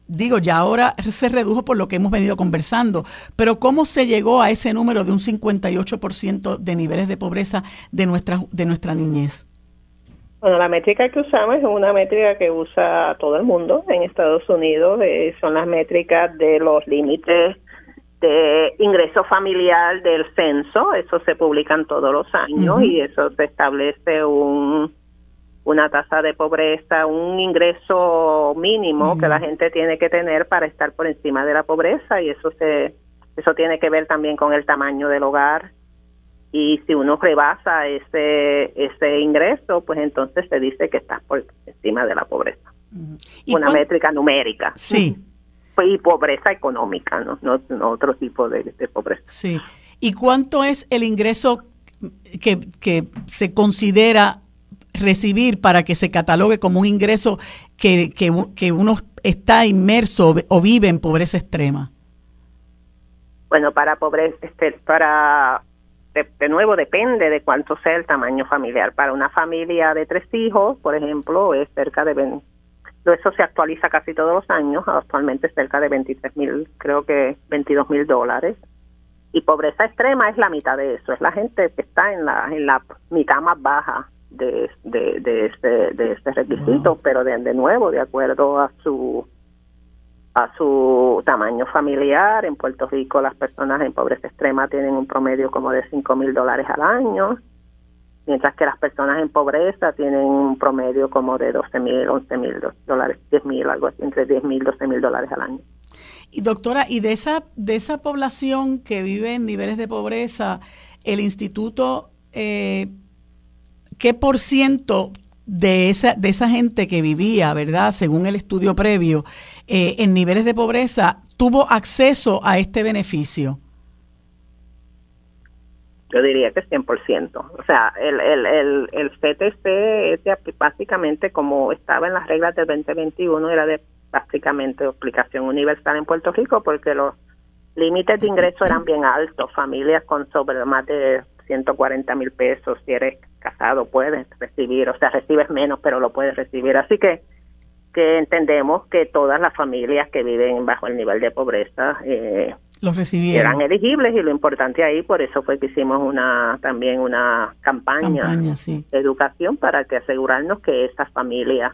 digo, ya ahora se redujo por lo que hemos venido conversando, pero ¿cómo se llegó a ese número de un 58% de niveles de pobreza de nuestra, de nuestra niñez? Bueno, la métrica que usamos es una métrica que usa todo el mundo en Estados Unidos. Eh, son las métricas de los límites de ingreso familiar del censo. Eso se publican todos los años y eso se establece un una tasa de pobreza, un ingreso mínimo que la gente tiene que tener para estar por encima de la pobreza y eso se eso tiene que ver también con el tamaño del hogar, y si uno rebasa ese ese ingreso, pues entonces se dice que está por encima de la pobreza. Una métrica numérica. Sí. Y pobreza económica, no, no, otro tipo de, pobreza. Sí. ¿Y cuánto es el ingreso que, que se considera recibir para que se catalogue como un ingreso que, que, que uno está inmerso o vive en pobreza extrema? Bueno, para pobreza, este, para de, nuevo depende de cuánto sea el tamaño familiar. Para una familia de tres hijos, por ejemplo, es cerca de eso se actualiza casi todos los años, actualmente cerca de 23 mil, creo que 22 mil dólares. Y pobreza extrema es la mitad de eso, es la gente que está en la, en la mitad más baja de, de, de, este, de este requisito, pero de, de nuevo, de acuerdo a su a su tamaño familiar. En Puerto Rico las personas en pobreza extrema tienen un promedio como de 5 mil dólares al año, mientras que las personas en pobreza tienen un promedio como de 12 mil, 11 mil dólares, 10 mil, algo así, entre 10 mil, 12 mil dólares al año. Y doctora, y de esa, de esa población que vive en niveles de pobreza, el instituto, eh, ¿qué por ciento de esa, de esa gente que vivía, ¿verdad? Según el estudio previo, eh, en niveles de pobreza, tuvo acceso a este beneficio? Yo diría que 100%. O sea, el, el, el, el CTC es básicamente como estaba en las reglas del 2021, era de prácticamente aplicación universal en Puerto Rico porque los límites de ingreso eran bien altos, familias con sobre más de 140 mil pesos, si eres casado puedes recibir, o sea, recibes menos, pero lo puedes recibir. Así que que entendemos que todas las familias que viven bajo el nivel de pobreza eh, los recibieron. eran elegibles y lo importante ahí, por eso fue que hicimos una también una campaña, de educación para que asegurarnos que esas familias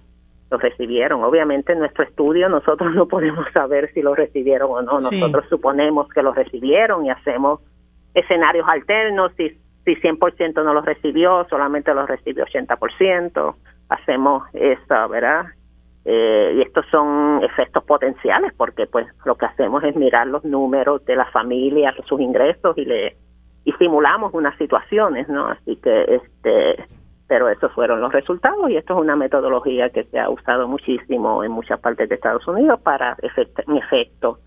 los recibieron. Obviamente en nuestro estudio nosotros no podemos saber si los recibieron o no, nosotros suponemos que los recibieron y hacemos escenarios alternos, si, si 100% no los recibió, solamente los recibió 80%, hacemos eso, ¿verdad? Eh, y estos son efectos potenciales porque pues lo que hacemos es mirar los números de las familias, sus ingresos y le y simulamos unas situaciones, ¿no? Así que este pero esos fueron los resultados y esto es una metodología que se ha usado muchísimo en muchas partes de Estados Unidos para en efecto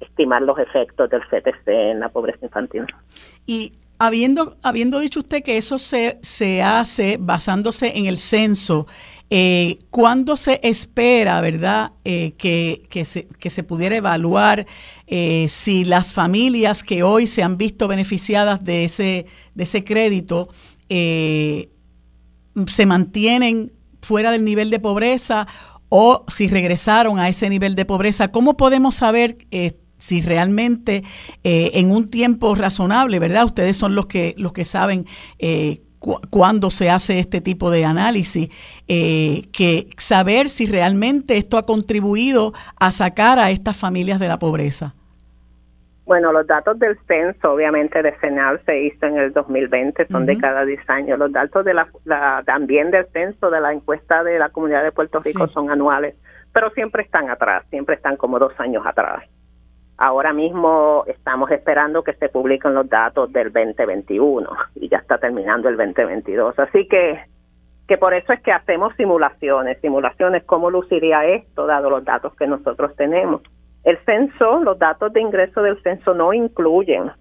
estimar los efectos del CTC en la pobreza infantil. Y habiendo, habiendo dicho usted que eso se, se hace basándose en el censo, eh, ¿cuándo se espera, verdad, eh, que, que, se, que se pudiera evaluar eh, si las familias que hoy se han visto beneficiadas de ese, de ese crédito se mantienen fuera del nivel de pobreza o si regresaron a ese nivel de pobreza, ¿cómo podemos saber si realmente eh, en un tiempo razonable, ¿verdad? Ustedes son los que, los que saben eh, cuándo se hace este tipo de análisis, que saber si realmente esto ha contribuido a sacar a estas familias de la pobreza. Bueno, los datos del censo, obviamente, de CENAL se hizo en el 2020, son de cada 10 años. Los datos de la, también del censo de la encuesta de la comunidad de Puerto Rico son anuales, pero siempre están atrás, siempre están como dos años atrás. Ahora mismo estamos esperando que se publiquen los datos del 2021 y ya está terminando el 2022. Así que, que por eso es que hacemos simulaciones, simulaciones, cómo luciría esto, dado los datos que nosotros tenemos el censo, los datos de ingreso del censo no incluyen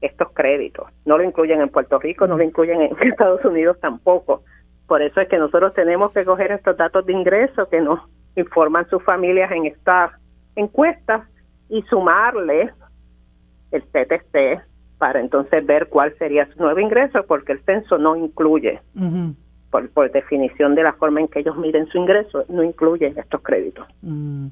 estos créditos, no lo incluyen en Puerto Rico, no lo incluyen en Estados Unidos tampoco. Por eso es que nosotros tenemos que coger estos datos de ingreso que nos informan sus familias en estas encuestas y sumarle el CTC para entonces ver cuál sería su nuevo ingreso, porque el censo no incluye por, definición de la forma en que ellos miden su ingreso, no incluye estos créditos. Mm.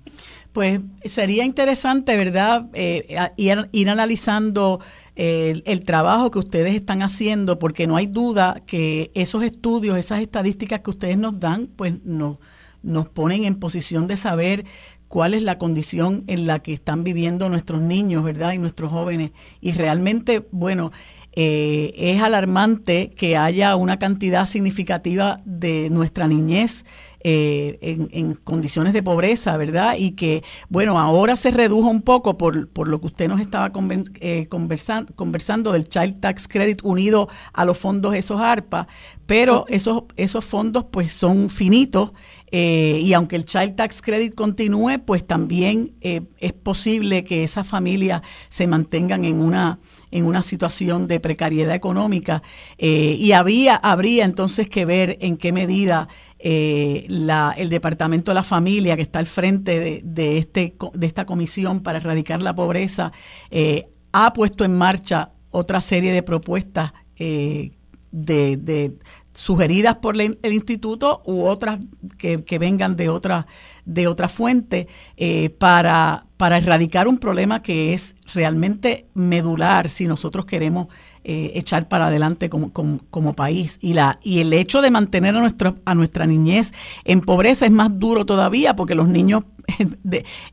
Pues sería interesante, ¿verdad?, eh, ir, analizando eh, el, trabajo que ustedes están haciendo, porque no hay duda que esos estudios, esas estadísticas que ustedes nos dan, pues nos, nos ponen en posición de saber cuál es la condición en la que están viviendo nuestros niños, ¿verdad? Y nuestros jóvenes. Y realmente, bueno, eh, es alarmante que haya una cantidad significativa de nuestra niñez eh, en, condiciones de pobreza, ¿verdad? Y que, bueno, ahora se redujo un poco por, por lo que usted nos estaba eh, conversando del Child Tax Credit unido a los fondos esos ARPA, pero esos, esos fondos pues son finitos y aunque el Child Tax Credit continúe, pues también es posible que esas familias se mantengan en una en una situación de precariedad económica. Eh, y había, habría entonces que ver en qué medida eh, la, el Departamento de la Familia, que está al frente de, este, de esta comisión para erradicar la pobreza, eh, ha puesto en marcha otra serie de propuestas de, sugeridas por el instituto u otras que, vengan de otra, de otra fuente eh, para, para erradicar un problema que es realmente medular si nosotros queremos eh, echar para adelante como, como, país. Y, la, y el hecho de mantener a, nuestro, a nuestra niñez en pobreza es más duro todavía porque los niños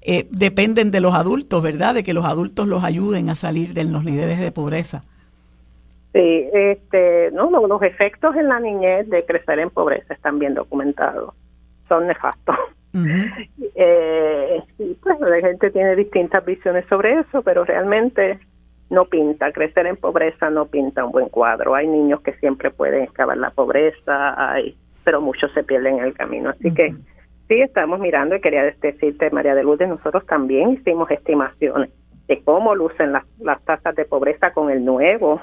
eh, dependen de los adultos, ¿verdad? De que los adultos los ayuden a salir de los niveles de pobreza. Sí, este, no, los efectos en la niñez de crecer en pobreza están bien documentados, son nefastos. eh, pues la gente tiene distintas visiones sobre eso, pero realmente no pinta, crecer en pobreza no pinta un buen cuadro. Hay niños que siempre pueden excavar la pobreza, hay, pero muchos se pierden en el camino. Así que sí, estamos mirando y quería decirte, María de Lourdes, nosotros también hicimos estimaciones de cómo lucen las, las tasas de pobreza con el nuevo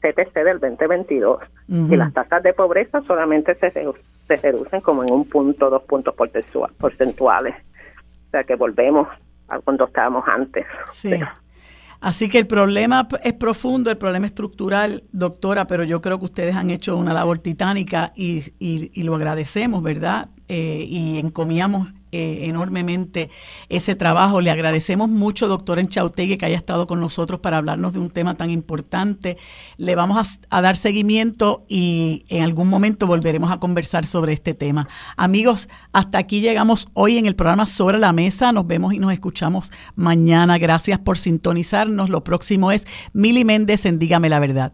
CTC del 2022 y las tasas de pobreza solamente se, se reducen como en un punto, dos puntos porcentuales. O sea que volvemos a cuando estábamos antes. Sí. Así que el problema es profundo, el problema estructural, doctora, pero yo creo que ustedes han hecho una labor titánica y, y, lo agradecemos, ¿verdad? Eh, y encomiamos eh, enormemente ese trabajo. Le agradecemos mucho, doctor Enchautegui, que haya estado con nosotros para hablarnos de un tema tan importante. Le vamos a, dar seguimiento y en algún momento volveremos a conversar sobre este tema. Amigos, hasta aquí llegamos hoy en el programa Sobre la Mesa. Nos vemos y nos escuchamos mañana. Gracias por sintonizarnos. Lo próximo es Mili Méndez en Dígame la Verdad.